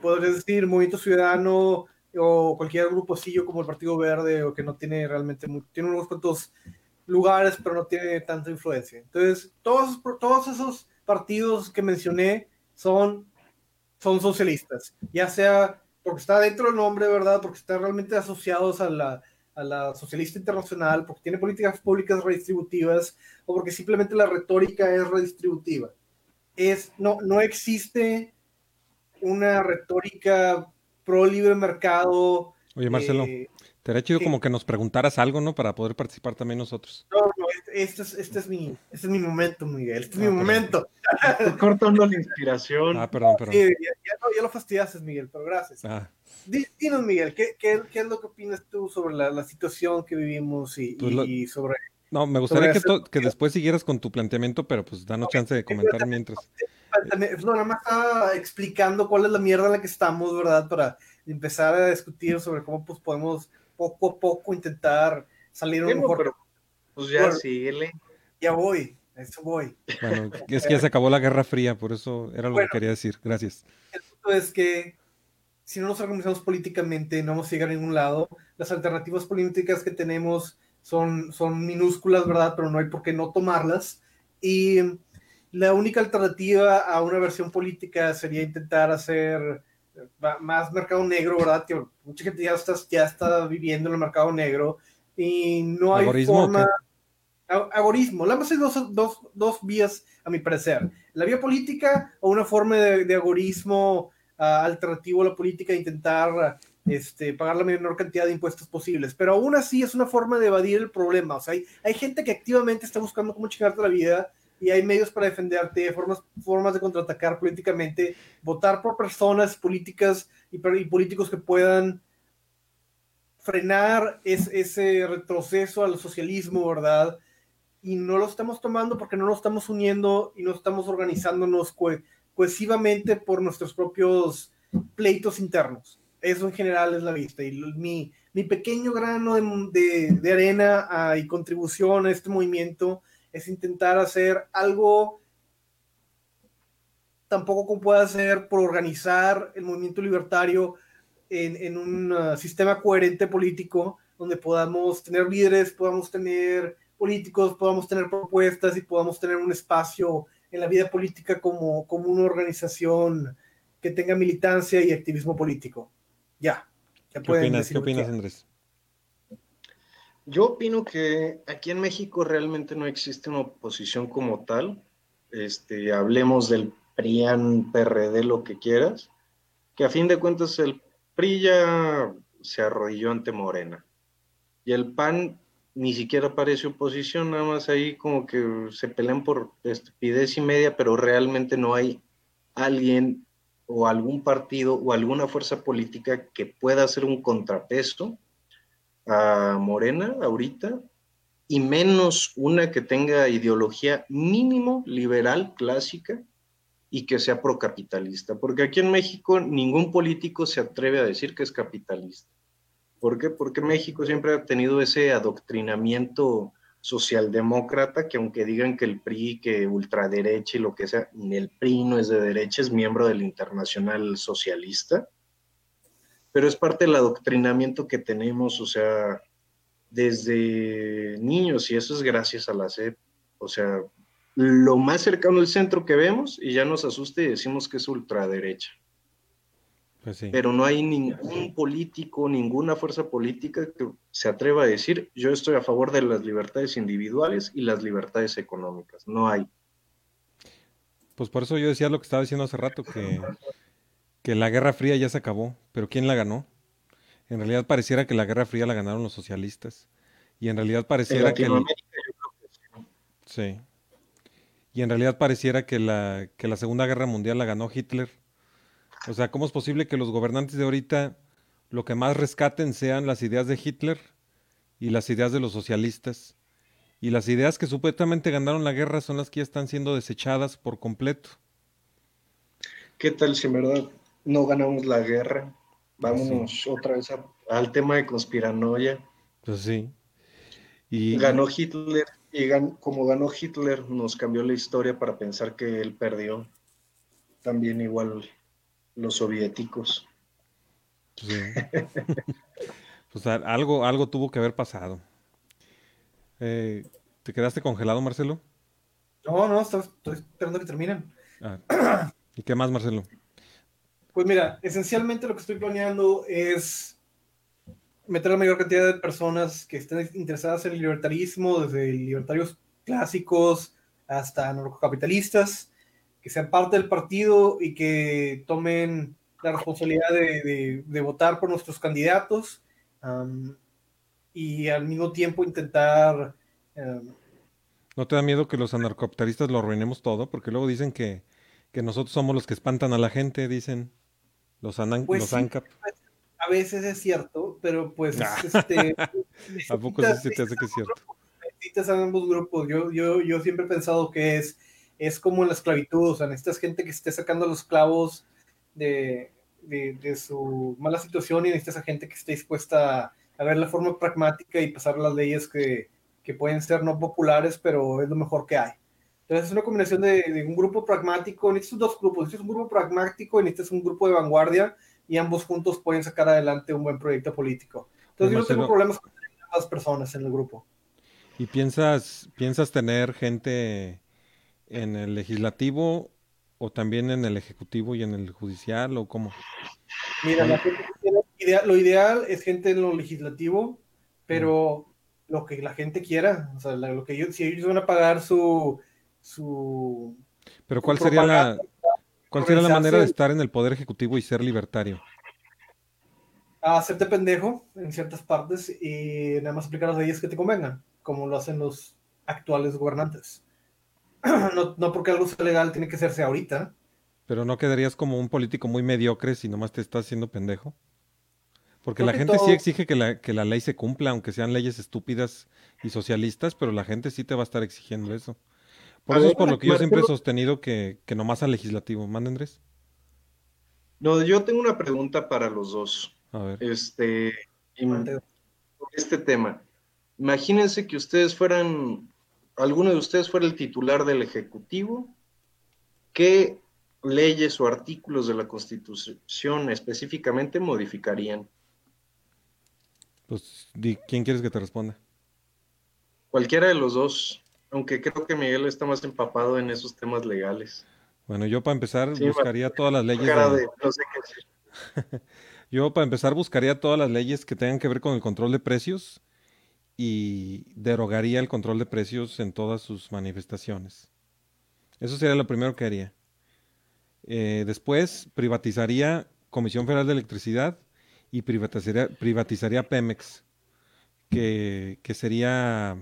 podrías decir Movimiento Ciudadano o cualquier grupocillo como el Partido Verde o que no tiene realmente, muy, tiene unos cuantos lugares, pero no tiene tanta influencia. Entonces, todos, todos esos partidos que mencioné son, son socialistas, ya sea porque está dentro del nombre, ¿verdad? Porque están realmente asociados a la, a la socialista internacional, porque tiene políticas públicas redistributivas o porque simplemente la retórica es redistributiva. Es, no, no existe una retórica pro libre mercado. Oye, Marcelo, eh, te haría chido sí. como que nos preguntaras algo, ¿no? Para poder participar también nosotros. no, no, este, es, este, es mi, este es mi momento, Miguel. Este es Ah, mi perdón. momento. Cortando la inspiración. Ah, perdón, perdón. Sí, ya, ya no- ya lo fastidiaste, Miguel, pero gracias. Ah, Di- Dinos, Miguel, ¿qué, qué, qué es lo que opinas tú sobre la, la situación que vivimos y, y- lo- y sobre... no, me gustaría que, to- que después siguieras con tu planteamiento, pero pues danos chance de comentar mientras. También- No, nada más estaba explicando cuál es la mierda en la que estamos, ¿verdad? Para empezar a discutir sobre cómo pues, podemos poco a poco intentar salir un mejor... pero pues ya Bueno. síguele. Ya voy, a eso voy. Bueno, es que ya se acabó la Guerra Fría, por eso era lo Bueno. que quería decir. Gracias. El punto es que si no nos organizamos políticamente, no vamos a llegar a ningún lado. Las alternativas políticas que tenemos son, son minúsculas, ¿verdad? Pero no hay por qué no tomarlas. Y la única alternativa a una versión política sería intentar hacer más mercado negro, ¿verdad? Mucha gente ya está, ya está viviendo en el mercado negro y no hay ¿Agorismo o forma... Agorismo. Nada más hay dos, dos, dos vías, a mi parecer. La vía política o una forma de, de agorismo ah, alternativo a la política, intentar este, pagar la menor cantidad de impuestos posibles. Pero aún así es una forma de evadir el problema. O sea, hay, hay gente que activamente está buscando cómo chingarte la vida y hay medios para defenderte, formas, formas de contraatacar políticamente, votar por personas políticas y, y políticos que puedan frenar es- ese retroceso al socialismo, ¿verdad? Y no lo estamos tomando porque no nos estamos uniendo y no estamos organizándonos co- cohesivamente por nuestros propios pleitos internos. Eso en general es la vista. Y mi, mi pequeño grano de, de- de arena ah, y contribución a este movimiento es intentar hacer algo tampoco como pueda hacer por organizar el movimiento libertario en, en un uh, sistema coherente político donde podamos tener líderes, podamos tener políticos, podamos tener propuestas y podamos tener un espacio en la vida política como, como una organización que tenga militancia y activismo político. Ya. ya ¿Qué opinas? ¿Qué opinas. Andrés? Yo opino que aquí en México realmente no existe una oposición como tal. Este, hablemos del PRIAN, PRD, lo que quieras, que a fin de cuentas el PRI ya se arrodilló ante Morena. Y el PAN ni siquiera parece oposición, nada más ahí como que se pelean por estupidez y media, pero realmente no hay alguien o algún partido o alguna fuerza política que pueda hacer un contrapeso a Morena ahorita y menos una que tenga ideología mínimo liberal clásica y que sea procapitalista, porque aquí en México ningún político se atreve a decir que es capitalista. ¿Por qué? Porque México siempre ha tenido ese adoctrinamiento socialdemócrata que aunque digan que el PRI, que ultraderecha y lo que sea, el PRI no es de derecha, es miembro del Internacional Socialista pero es parte del adoctrinamiento que tenemos, o sea, desde niños, y eso es gracias a la SEP. O sea, lo más cercano al centro que vemos y ya nos asusta y decimos que es ultraderecha. Pues sí. Pero no hay ningún político, ninguna fuerza política que se atreva a decir, yo estoy a favor de las libertades individuales y las libertades económicas. No hay. Pues por eso yo decía lo que estaba diciendo hace rato, que, que la Guerra Fría ya se acabó, pero ¿quién la ganó? En realidad pareciera que la Guerra Fría la ganaron los socialistas. Y en realidad En pareciera que... el-. Sí. Y en realidad pareciera que la, que la Segunda Guerra Mundial la ganó Hitler. O sea, ¿cómo es posible que los gobernantes de ahorita lo que más rescaten sean las ideas de Hitler y las ideas de los socialistas? Y las ideas que supuestamente ganaron la guerra son las que ya están siendo desechadas por completo. ¿Qué tal si en verdad no ganamos la guerra? Vámonos otra vez a- al tema de conspiranoia. Pues sí. Y, Ganó Hitler y gan- como ganó Hitler nos cambió la historia para pensar que él perdió. también igual los soviéticos. Sí. pues algo, algo tuvo que haber pasado. Eh, ¿te quedaste congelado, Marcelo? No, no, estoy, estoy esperando que terminen. Ah, ¿Y qué más, Marcelo? Pues mira, esencialmente lo que estoy planeando es meter la mayor cantidad de personas que estén interesadas en el libertarismo, desde libertarios clásicos hasta anarcocapitalistas, que sean parte del partido y que tomen la responsabilidad de, votar por nuestros candidatos y al mismo tiempo intentar ¿No te da miedo que los anarcopteristas lo arruinemos todo? Porque luego dicen que, que nosotros somos los que espantan a la gente, dicen los, anan- Pues los sí. ANCAP. a veces es cierto, pero pues este, ¿A poco sí se te hace que es cierto? necesitas a ambos grupos. Yo, yo, yo siempre he pensado que es, es como en la esclavitud, o sea, necesitas gente que esté sacando los clavos de, de, de su mala situación y necesitas a gente que esté dispuesta a, a ver la forma pragmática y pasar las leyes que, que pueden ser no populares, pero es lo mejor que hay. Entonces es una combinación de, de un grupo pragmático, necesitas dos grupos, necesitas un grupo pragmático y necesitas un grupo de vanguardia y ambos juntos pueden sacar adelante un buen proyecto político. Entonces yo no tengo problemas con más personas en el grupo. ¿Y piensas, piensas tener gente en el legislativo o también en el ejecutivo y en el judicial o cómo? Mira, la gente idea- lo ideal es gente en lo legislativo, pero lo que la gente quiera, o sea, lo que ellos, si ellos van a pagar su, su Pero ¿cuál sería la, cuál sería la manera de estar en el poder ejecutivo y ser libertario? a hacerte pendejo en ciertas partes y nada más aplicar las leyes que te convengan, como lo hacen los actuales gobernantes. No, no porque algo sea legal tiene que hacerse ahorita. Pero no quedarías como un político muy mediocre si nomás te estás haciendo pendejo. Porque Creo la gente sí exige que la, que la ley se cumpla, aunque sean leyes estúpidas y socialistas, pero la gente sí te va a estar exigiendo eso. Por A eso es por lo que yo siempre he sostenido que, que nomás al legislativo. ¿Manda, Andrés? No, yo tengo una pregunta para los dos. A ver. Este, este tema. Imagínense que ustedes fueran, alguno de ustedes fuera el titular del Ejecutivo, ¿qué leyes o artículos de la Constitución específicamente modificarían? Pues, ¿quién quieres que te responda? Cualquiera de los dos, aunque creo que Miguel está más empapado en esos temas legales. Bueno, yo para empezar Sí, buscaría todas las leyes de- de, no sé qué. Yo para empezar buscaría todas las leyes que tengan que ver con el control de precios y derogaría el control de precios en todas sus manifestaciones. Eso sería lo primero que haría. Eh, después privatizaría Comisión Federal de Electricidad y privatizaría, privatizaría Pemex, que, que sería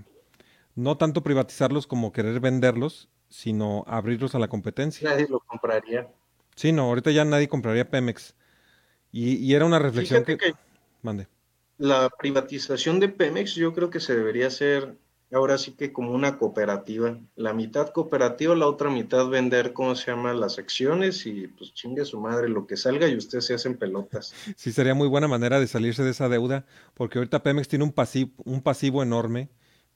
no tanto privatizarlos como querer venderlos, sino abrirlos a la competencia. Nadie lo compraría. Sí, no, ahorita ya nadie compraría Pemex. Y, y era una reflexión que... que Mande. la privatización de Pemex yo creo que se debería hacer ahora sí que como una cooperativa. La mitad cooperativa, la otra mitad vender, ¿cómo se llama? Las acciones y pues chingue su madre lo que salga y ustedes se hacen pelotas. Sí, sería muy buena manera de salirse de esa deuda, porque ahorita Pemex tiene un pasivo, un pasivo enorme.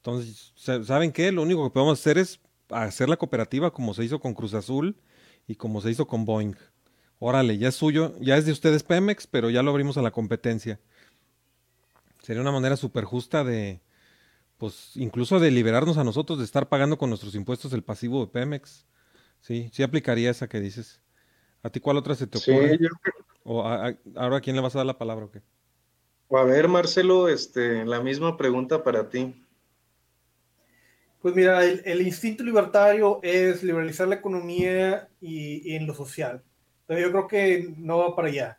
Entonces, sa- ¿saben qué? Lo único que podemos hacer es hacer la cooperativa como se hizo con Cruz Azul y como se hizo con Boeing. Órale, ya es suyo, ya es de ustedes Pemex, pero ya lo abrimos a la competencia. Sería una manera súper justa de, pues, incluso de liberarnos a nosotros de estar pagando con nuestros impuestos el pasivo de Pemex. Sí, sí aplicaría esa que dices. ¿A ti cuál otra se te Sí, ocurre? yo creo- ¿O a- a- ahora a quién le vas a dar la palabra o qué? a ver, Marcelo, este, la misma pregunta para ti. Pues mira, el, el instinto libertario es liberalizar la economía y, y en lo social. Pero yo creo que no va para allá.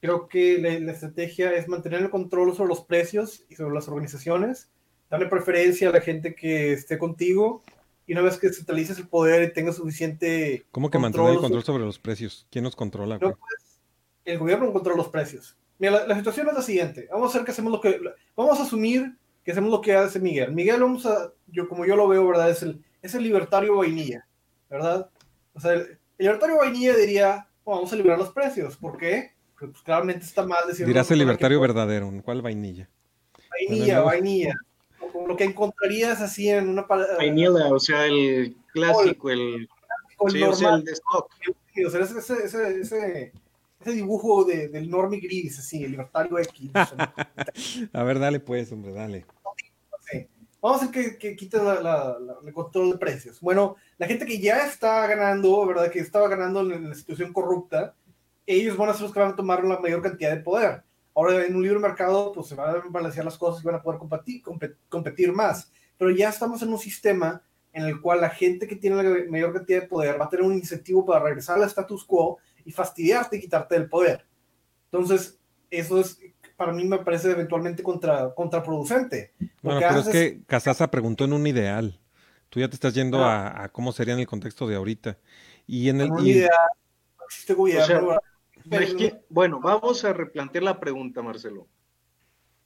Creo que la, la estrategia es mantener el control sobre los precios y sobre las organizaciones, darle preferencia a la gente que esté contigo y una vez que centralices el poder y tengas suficiente ¿Cómo que mantener el control sobre los precios? ¿Quién nos controla? No, pues, el gobierno controla los precios. Mira, la, la situación es la siguiente. Vamos a hacer que hacemos lo que. Vamos a asumir que hacemos lo que hace Miguel. Miguel, vamos a. Yo, como yo lo veo, ¿verdad? Es el, es el libertario vainilla, ¿verdad? O sea, el, el libertario vainilla diría: "Oh, vamos a liberar los precios. ¿Por qué? Porque pues, claramente está mal decir. Dirás el libertario verdadero. ¿Cuál vainilla? Vainilla, vainilla. Como lo que encontrarías así en una. Vainilla, o sea, el clásico, el, con sí, o sea, normal, el de stock. o sea, ese, ese, ese, ese, ese dibujo de, del normie gris, así, el libertario X. o sea, A ver, dale pues, hombre, dale. Vamos a hacer que, que quite la, la- la- el control de precios. Bueno, la gente que ya está ganando, ¿verdad? Que estaba ganando en la situación corrupta, ellos van a ser los que van a tomar la mayor cantidad de poder. Ahora, en un libre mercado, pues se van a balancear las cosas y van a poder competir, compe- competir más. Pero ya estamos en un sistema en el cual la gente que tiene la mayor cantidad de poder va a tener un incentivo para regresar al status quo y fastidiarte y quitarte el poder. Entonces, eso es, para mí me parece eventualmente contra, contraproducente. Bueno, pero es que Casasa preguntó en un ideal. Tú ya te estás yendo Ah. a, a cómo sería en el contexto de ahorita. Y en el Con una y- idea, no existe gobierno. O sea, Bueno, vamos a replantear la pregunta, Marcelo.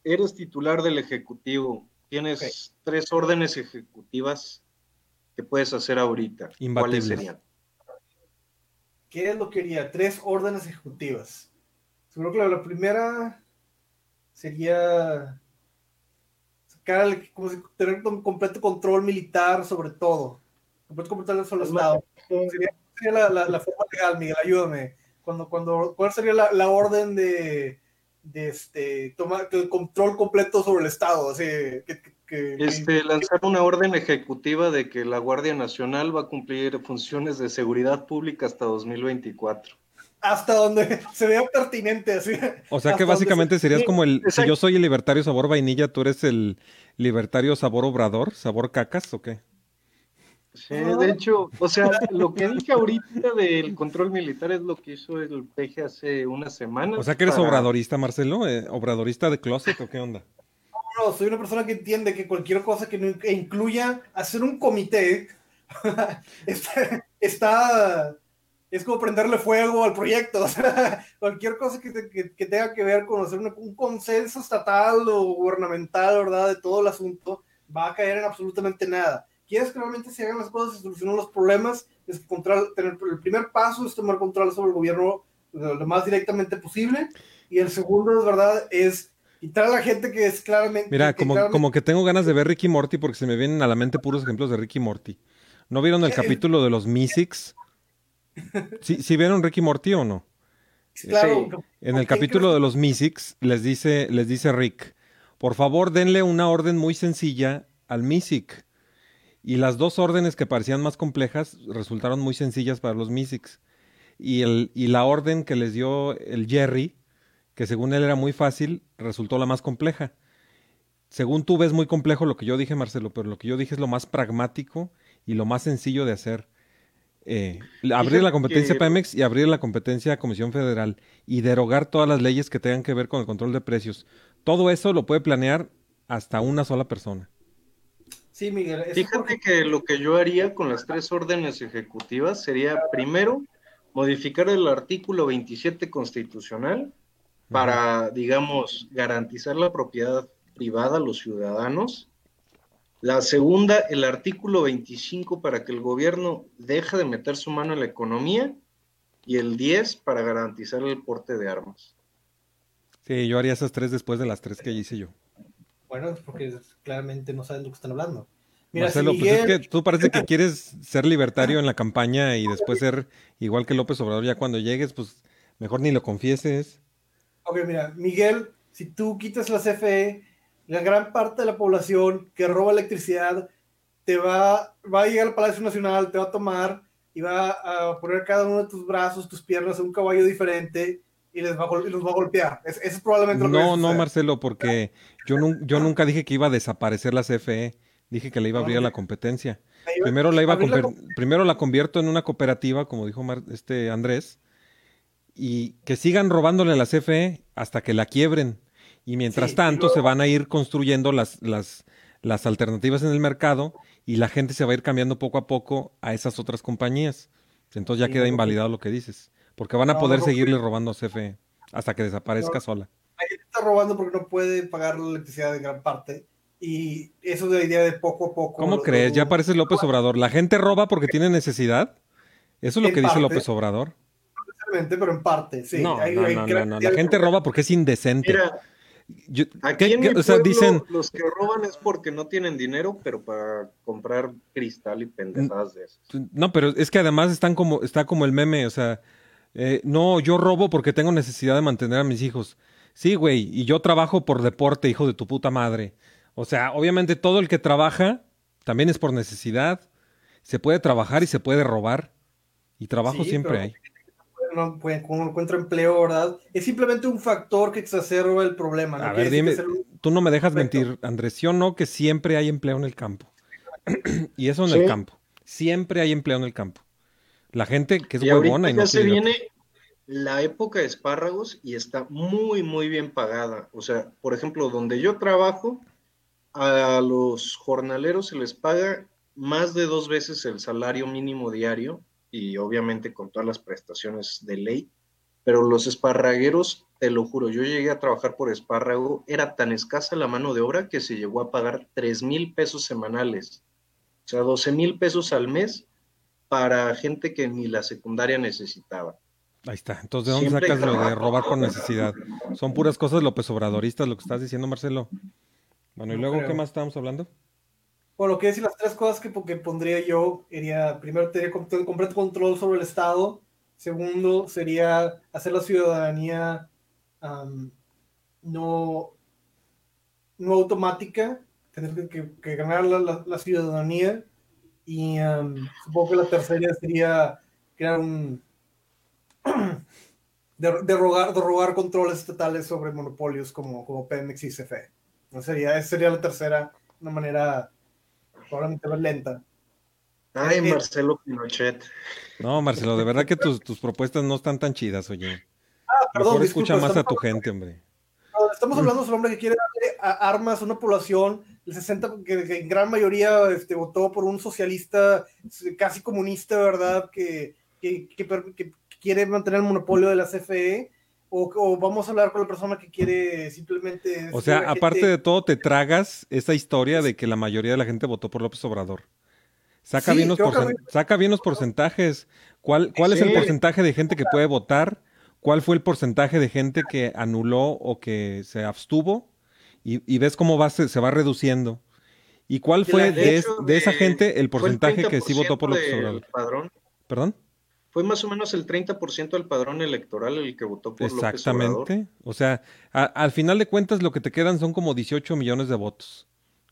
Eres titular del Ejecutivo, tienes tres órdenes ejecutivas que puedes hacer ahorita. ¿Cuáles serían? ¿Qué es lo que haría? Tres órdenes ejecutivas. Seguro que la, la primera sería el- como si- tener un completo control militar sobre todo. Completo control sobre el Estado. Sería, sería la, la- la forma legal, Miguel, ayúdame. Cuando, cuando, ¿Cuál sería la, la orden de, de este, tomar el control completo sobre el Estado? Así, que, que- que- Este, lanzar una orden ejecutiva de que la Guardia Nacional va a cumplir funciones de seguridad pública hasta 2024. Hasta donde se vea pertinente. Así, o sea que básicamente serías como el, si yo soy el libertario sabor vainilla, tú eres el libertario sabor obrador, sabor cacas, ¿o qué? Sí, de hecho, o sea, lo que dije ahorita del control militar es lo que hizo el PG hace unas semanas. O sea que eres para- obradorista, Marcelo, eh, obradorista de closet, ¿o qué onda? No, soy una persona que entiende que cualquier cosa que, no- que incluya hacer un comité está, está- es como prenderle fuego al proyecto. O sea, cualquier cosa que, te- que- que tenga que ver con hacer un consenso estatal o gubernamental, ¿verdad? De todo el asunto, va a caer en absolutamente nada. ¿Quieres que realmente se hagan las cosas y solucionen los problemas? Es que control- tener, el primer paso es tomar control sobre el gobierno lo más directamente posible. Y el segundo, es verdad, es quitar a la gente que es claramente. Mira, que como, claramente- como que tengo ganas de ver Ricky Morty porque se me vienen a la mente puros ejemplos de Ricky Morty. ¿No vieron el Eh, capítulo de los Mysics? ¿Sí, sí vieron Ricky Morty o no? Claro, Sí. En ¿por el capítulo de los Mysics les dice, les dice Rick, por favor denle una orden muy sencilla al Mysic. Y las dos órdenes que parecían más complejas resultaron muy sencillas para los Mysics. Y, el, y la orden que les dio el Jerry, que según él era muy fácil, resultó la más compleja. Según tú ves muy complejo lo que yo dije, Marcelo, pero lo que yo dije es lo más pragmático y lo más sencillo de hacer. Eh, abrir la competencia que- Pemex y abrir la competencia a Comisión Federal y derogar todas las leyes que tengan que ver con el control de precios. Todo eso lo puede planear hasta una sola persona. Sí, Miguel. Fíjate porque- que lo que yo haría con las tres órdenes ejecutivas sería, primero, modificar el artículo 27 constitucional para, digamos, garantizar la propiedad privada a los ciudadanos. La segunda, el artículo 25 para que el gobierno deje de meter su mano en la economía. Y el 10 para garantizar el porte de armas. Sí, yo haría esas tres después de las tres que hice yo. Bueno, porque claramente no saben de lo que están hablando. Mira, si Marcelo, pues es Miguel- que tú parece que quieres ser libertario en la campaña y después ser igual que López Obrador ya cuando llegues, pues mejor ni lo confieses. Ok, mira, Miguel, si tú quitas la CFE, la gran parte de la población que roba electricidad te va, va a llegar al Palacio Nacional, te va a tomar y va a poner cada uno de tus brazos, tus piernas en un caballo diferente y les va a, los va a golpear. Es- Eso es probablemente lo que No, no. Marcelo, porque yo, yo nunca dije que iba a desaparecer la CFE. Dije que la iba a abrir a la competencia. Primero la iba a abrir la conver- primero la convierto en una cooperativa, como dijo Mar- este Andrés, y que sigan robándole a la CFE hasta que la quiebren. Y mientras Sí, tanto luego- se van a ir construyendo las, las, las alternativas en el mercado y la gente se va a ir cambiando poco a poco a esas otras compañías. Entonces ya Sí, queda no, invalidado lo que dices. Porque van a No, poder no, seguirle robando a CFE hasta que desaparezca No. sola. Ahí está robando porque no puede pagar la electricidad en gran parte. Y eso de la idea de poco a poco. ¿Cómo crees? Ya parece López Obrador. ¿La gente roba porque tiene necesidad? Eso es lo que dice. López Obrador. Necesariamente, pero en parte, sí. no, Hay- no, hay no, no, no. La gente roba porque es indecente. Mira, Yo- Aquí ¿qué- en mi o sea, pueblo, dicen, los que roban es porque no tienen dinero, pero para comprar cristal y pendejadas de esas. no, pero es que además están como, está como el meme, o sea, eh, no, yo robo porque tengo necesidad de mantener a mis hijos. Sí, güey, y yo trabajo por deporte, hijo de tu puta madre. O sea, obviamente todo el que trabaja también es por necesidad. Se puede trabajar y se puede robar. Y trabajo Sí, siempre pero- hay. No encuentra empleo, ¿verdad? Es simplemente un factor que exacerba el problema. ¿no? A ver, dime, tú no me dejas Perfecto. mentir, Andrés, ¿sí o no que siempre hay empleo en el campo? y eso en Sí. el campo. Siempre hay empleo en el campo. La gente que es Y huevona y no ya se viene la época de espárragos y está muy, muy bien pagada. O sea, por ejemplo, donde yo trabajo, a los jornaleros se les paga más de dos veces el salario mínimo diario y obviamente con todas las prestaciones de ley. Pero los esparragueros, te lo juro, yo llegué a trabajar por espárrago, era tan escasa la mano de obra que se llegó a pagar tres mil pesos semanales. O sea, 12 mil pesos al mes para gente que ni la secundaria necesitaba. Ahí está. Entonces, ¿de dónde Siempre sacas lo de robar por necesidad? Son puras cosas López Obradoristas lo que estás diciendo, Marcelo. Bueno, ¿y No luego creo. qué más estábamos hablando? Bueno, que decir las tres cosas que, que pondría yo, sería, primero, tener com- completo control sobre el Estado. Segundo, sería hacer la ciudadanía no, no automática, tener que, ganar la, ciudadanía. Y supongo que la tercera sería crear un... de- derrogar, derrogar controles estatales sobre monopolios como, como Pemex y CFE. Sería, esa sería la tercera, una manera probablemente más lenta. Ay, Eh, Marcelo Pinochet. No, Marcelo, de verdad que tus, tus propuestas no están tan chidas, oye. Ah, perdón, Mejor disculpa, escucha más a estamos, tu gente, hombre. estamos hablando sobre un hombre que quiere darle a- armas a una población, el 60, que, que en gran mayoría este, votó por un socialista casi comunista, ¿verdad? Que, que, que quiere mantener el monopolio de la CFE. O, o vamos a hablar con la persona que quiere simplemente... O sea, aparte gente- de todo, te tragas esa historia de que la mayoría de la gente votó por López Obrador. Saca, Sí, bien, los saca bien porcentajes. ¿Cuál, cuál es el porcentaje de gente que puede votar? ¿Cuál fue el porcentaje de gente que anuló o que se abstuvo? Y, y ves cómo va, se, se va reduciendo. ¿Y cuál fue de, es- hecho, de esa gente el porcentaje que sí votó por 30% López Obrador? Padrón. ¿Perdón? Fue más o menos el 30% del padrón electoral el que votó por López Obrador. Exactamente. O sea, a- al final de cuentas lo que te quedan son como 18 millones de votos.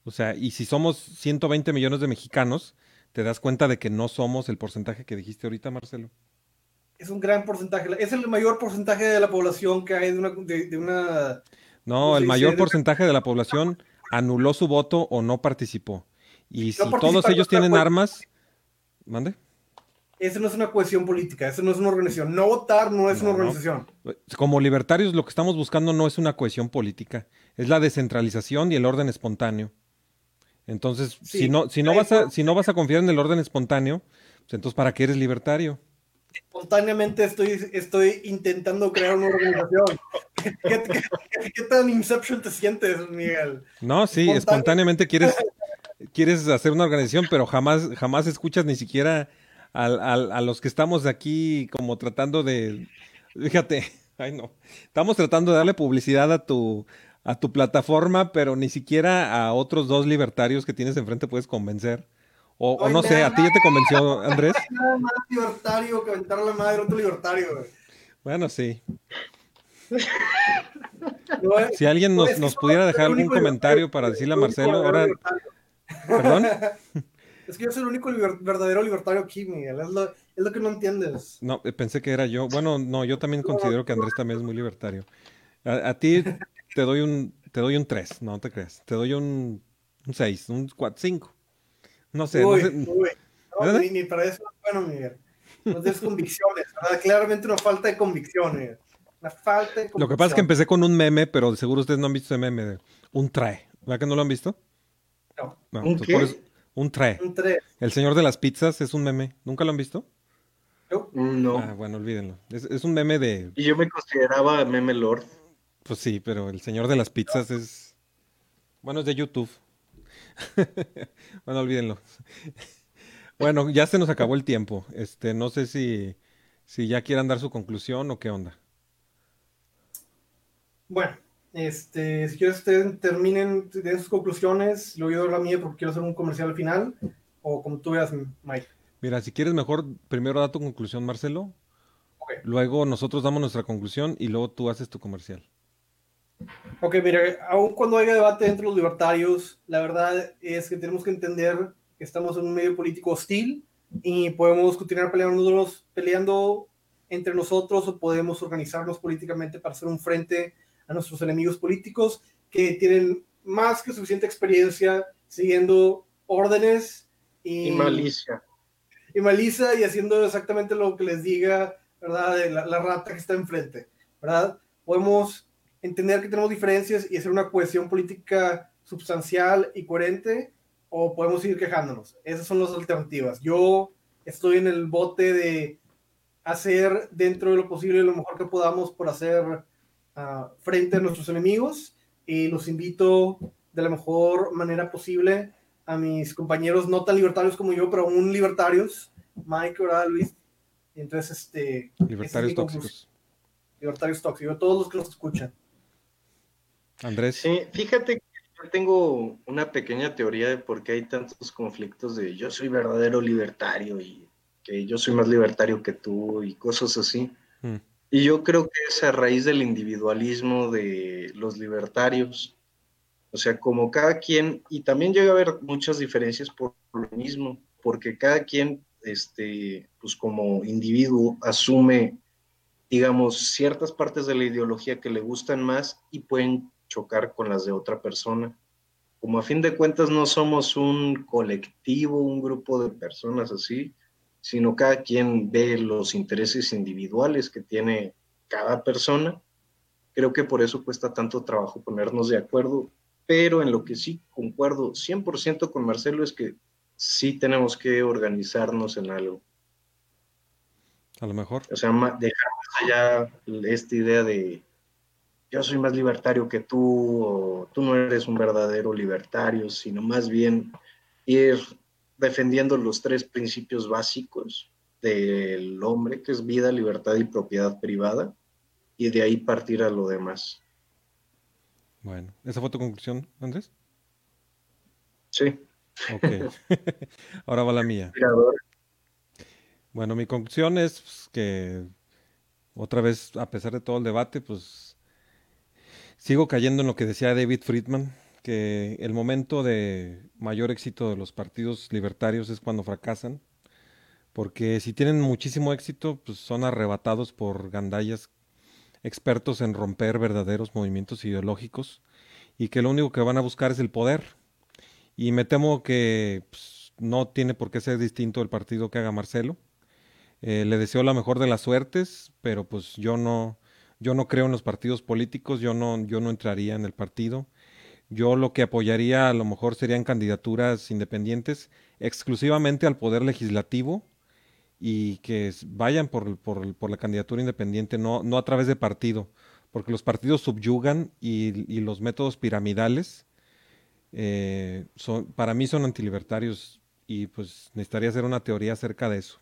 O sea, y si somos 120 millones de mexicanos, te das cuenta de que no somos el porcentaje que dijiste ahorita, Marcelo. Es un gran porcentaje, es el mayor porcentaje de la población que hay de una... De, de una No, ¿Cómo se el mayor De- porcentaje de la población anuló su voto o no participó. Y si todos ellos tienen armas, mande. Eso no es una cohesión política, eso no es una organización. No votar no es No, una no. organización. Como libertarios lo que estamos buscando no es una cohesión política, es la descentralización y el orden espontáneo. Entonces, Sí, si no, si no vas a, si no vas a confiar en el orden espontáneo, pues entonces ¿para qué eres libertario? Espontáneamente estoy, estoy intentando crear una organización. ¿Qué, qué- qué- qué tan Inception te sientes, Miguel? No, sí, espontáneamente quieres, quieres hacer una organización, pero jamás, jamás escuchas ni siquiera al- a los que estamos aquí como tratando de, fíjate, ay no, estamos tratando de darle publicidad a tu, a tu plataforma, pero ni siquiera a otros dos libertarios que tienes enfrente puedes convencer. O, no sé. ¿a ti ya te convenció, Andrés? Nada más libertario que aventar la madre a otro libertario. güey. Bueno, sí. Si alguien no, nos, nos pudiera dejar algún comentario para decirle a Marcelo, ahora, perdón. Es que yo soy el único liber- verdadero libertario aquí, Miguel. Es lo, es lo que no entiendes. No, eh, pensé que era yo. Bueno, no, yo también considero que Andrés también es muy libertario. A, a ti te doy un te doy un 3, no te creas. Te doy un, un 6, un 4, 5. No sé, no uy, sé. uy. No, ni, ni para eso es bueno, Miguel. No tienes convicciones, ¿verdad? Claramente una falta de convicción, Miguel. Una falta de convicción. Lo que pasa es que empecé con un meme, pero de seguro ustedes no han visto ese meme de un trae. ¿Verdad que no lo han visto? No, No, ¿Un entonces qué? por eso- un trae. un 3. El señor de las pizzas es un meme. ¿Nunca lo han visto? No. Ah, bueno, olvídenlo. Es, es un meme de. Y yo me consideraba meme lord. Pues sí, pero el señor de las pizzas es. Bueno, es de YouTube. bueno, olvídenlo. bueno, ya se nos acabó el tiempo. Este, no sé si, si ya quieran dar su conclusión o qué onda. Bueno, Este, si quieres, ustedes terminen de sus conclusiones, luego yo doy la mía porque quiero hacer un comercial al final, o como tú veas, Mike. Mira, si quieres mejor, primero da tu conclusión, Marcelo. Ok. Luego nosotros damos nuestra conclusión y luego tú haces tu comercial. Ok, mire, aun cuando haya debate entre los libertarios, la verdad es que tenemos que entender que estamos en un medio político hostil y podemos continuar peleándonos, peleando entre nosotros o podemos organizarnos políticamente para hacer un frente a nuestros enemigos políticos que tienen más que suficiente experiencia siguiendo órdenes y, Y malicia. y malicia y haciendo exactamente lo que les diga, ¿verdad? de La, la rata que está enfrente, ¿verdad? Podemos entender que tenemos diferencias y hacer una cohesión política sustancial y coherente o podemos seguir quejándonos. Esas son las alternativas. Yo estoy en el bote de hacer dentro de lo posible lo mejor que podamos por hacer frente a nuestros enemigos y los invito de la mejor manera posible a mis compañeros no tan libertarios como yo, pero aún libertarios, Mike, ¿verdad, Luis? Y entonces, este... es Libertarios mi conclusión. tóxicos. Libertarios tóxicos, a todos los que nos escuchan. Andrés, Sí, fíjate que yo tengo una pequeña teoría de por qué hay tantos conflictos de yo soy verdadero libertario y que yo soy más libertario que tú y cosas así. Mm. Y yo creo que es a raíz del individualismo de los libertarios. O sea, como cada quien, y también llega a haber muchas diferencias por lo mismo, porque cada quien, este, pues como individuo, asume, digamos, ciertas partes de la ideología que le gustan más y pueden chocar con las de otra persona. Como a fin de cuentas no somos un colectivo, un grupo de personas así, sino cada quien ve los intereses individuales que tiene cada persona. Creo que por eso cuesta tanto trabajo ponernos de acuerdo, pero en lo que sí concuerdo 100% con Marcelo es que sí tenemos que organizarnos en algo. a lo mejor. O sea, dejar más allá esta idea de yo soy más libertario que tú o tú no eres un verdadero libertario, sino más bien ir defendiendo los tres principios básicos del hombre, que es vida, libertad y propiedad privada, y de ahí partir a lo demás. Bueno, ¿esa fue tu conclusión, Andrés? Sí, Ok. Ahora va la mía. Bueno, mi conclusión es pues, que otra vez, a pesar de todo el debate, pues sigo cayendo en lo que decía David Friedman, que el momento de mayor éxito de los partidos libertarios es cuando fracasan, porque si tienen muchísimo éxito, pues son arrebatados por gandallas expertos en romper verdaderos movimientos ideológicos y que lo único que van a buscar es el poder. Y me temo que pues, no tiene por qué ser distinto el partido que haga Marcelo. Eh, le deseo la mejor de las suertes, pero pues yo no, yo no creo en los partidos políticos, yo no, yo no entraría en el partido. Yo lo que apoyaría a lo mejor serían candidaturas independientes exclusivamente al poder legislativo y que vayan por, por- la candidatura independiente, no, no a través de partido, porque los partidos subyugan y, y los métodos piramidales eh, son, para mí son antilibertarios y pues necesitaría hacer una teoría acerca de eso.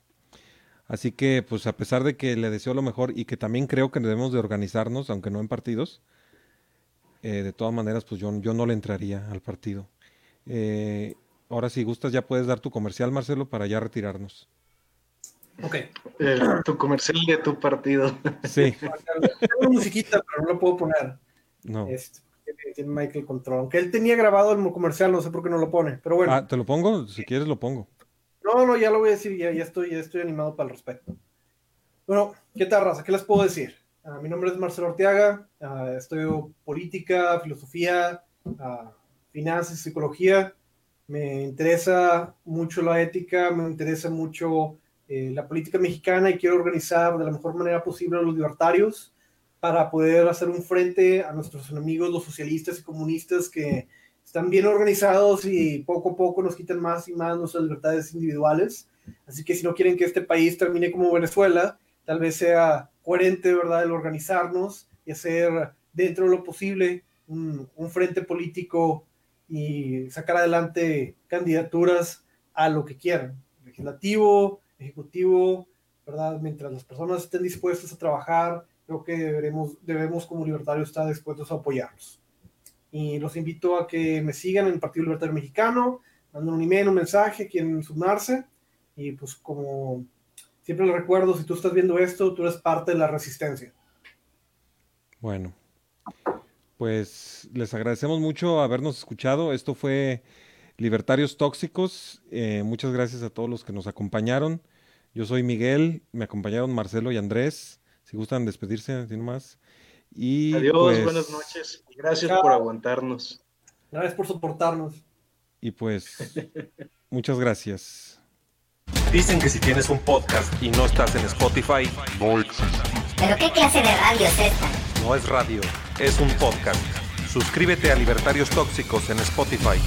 Así que, pues a pesar de que le deseo lo mejor y que también creo que debemos de organizarnos, aunque no en partidos, eh, de todas maneras, pues yo, yo no le entraría al partido. Eh, ahora, si gustas, ya puedes dar tu comercial, Marcelo, para ya retirarnos. Ok. Eh, tu comercial de tu partido. Sí, Tengo una musiquita, pero no la puedo poner. no. Este, tiene- tiene Michael Control. Aunque él tenía grabado el comercial, no sé por qué no lo pone. Pero bueno. Ah, ¿te lo pongo? Si quieres, lo pongo. No, no, ya lo voy a decir, ya, ya, estoy, ya estoy animado para el respecto. Bueno, ¿qué tal, raza? ¿Qué les puedo decir? Ah, mi nombre es Marcelo Orteaga, ah, estudio política, filosofía, ah, finanzas, psicología. Me interesa mucho la ética, me interesa mucho eh, la política mexicana y quiero organizar de la mejor manera posible a los libertarios para poder hacer un frente a nuestros enemigos, los socialistas y comunistas que están bien organizados y poco a poco nos quitan más y más nuestras libertades individuales. Así que si no quieren que este país termine como Venezuela, tal vez sea coherente, ¿verdad?, el organizarnos y hacer dentro de lo posible un, un frente político y sacar adelante candidaturas a lo que quieran, legislativo, ejecutivo, ¿verdad? Mientras las personas estén dispuestas a trabajar creo que debemos, debemos como libertarios estar dispuestos a apoyarlos. Y los invito a que me sigan en el Partido Libertario Mexicano, manden un email, un mensaje, quieren sumarse. Y pues como siempre les recuerdo, si tú estás viendo esto, tú eres parte de la resistencia. Bueno, pues les agradecemos mucho habernos escuchado. Esto fue Libertarios Tóxicos. Eh, muchas gracias a todos los que nos acompañaron. Yo soy Miguel, me acompañaron Marcelo y Andrés. Si gustan despedirse, sin más. Y Adiós, pues, buenas noches. Gracias por aguantarnos. Gracias por soportarnos. Y pues, muchas gracias. Dicen que si tienes un podcast y no estás en Spotify, no existe. ¿Pero qué clase de radio es esta? No es radio, es un podcast. Suscríbete a Libertarios Tóxicos en Spotify.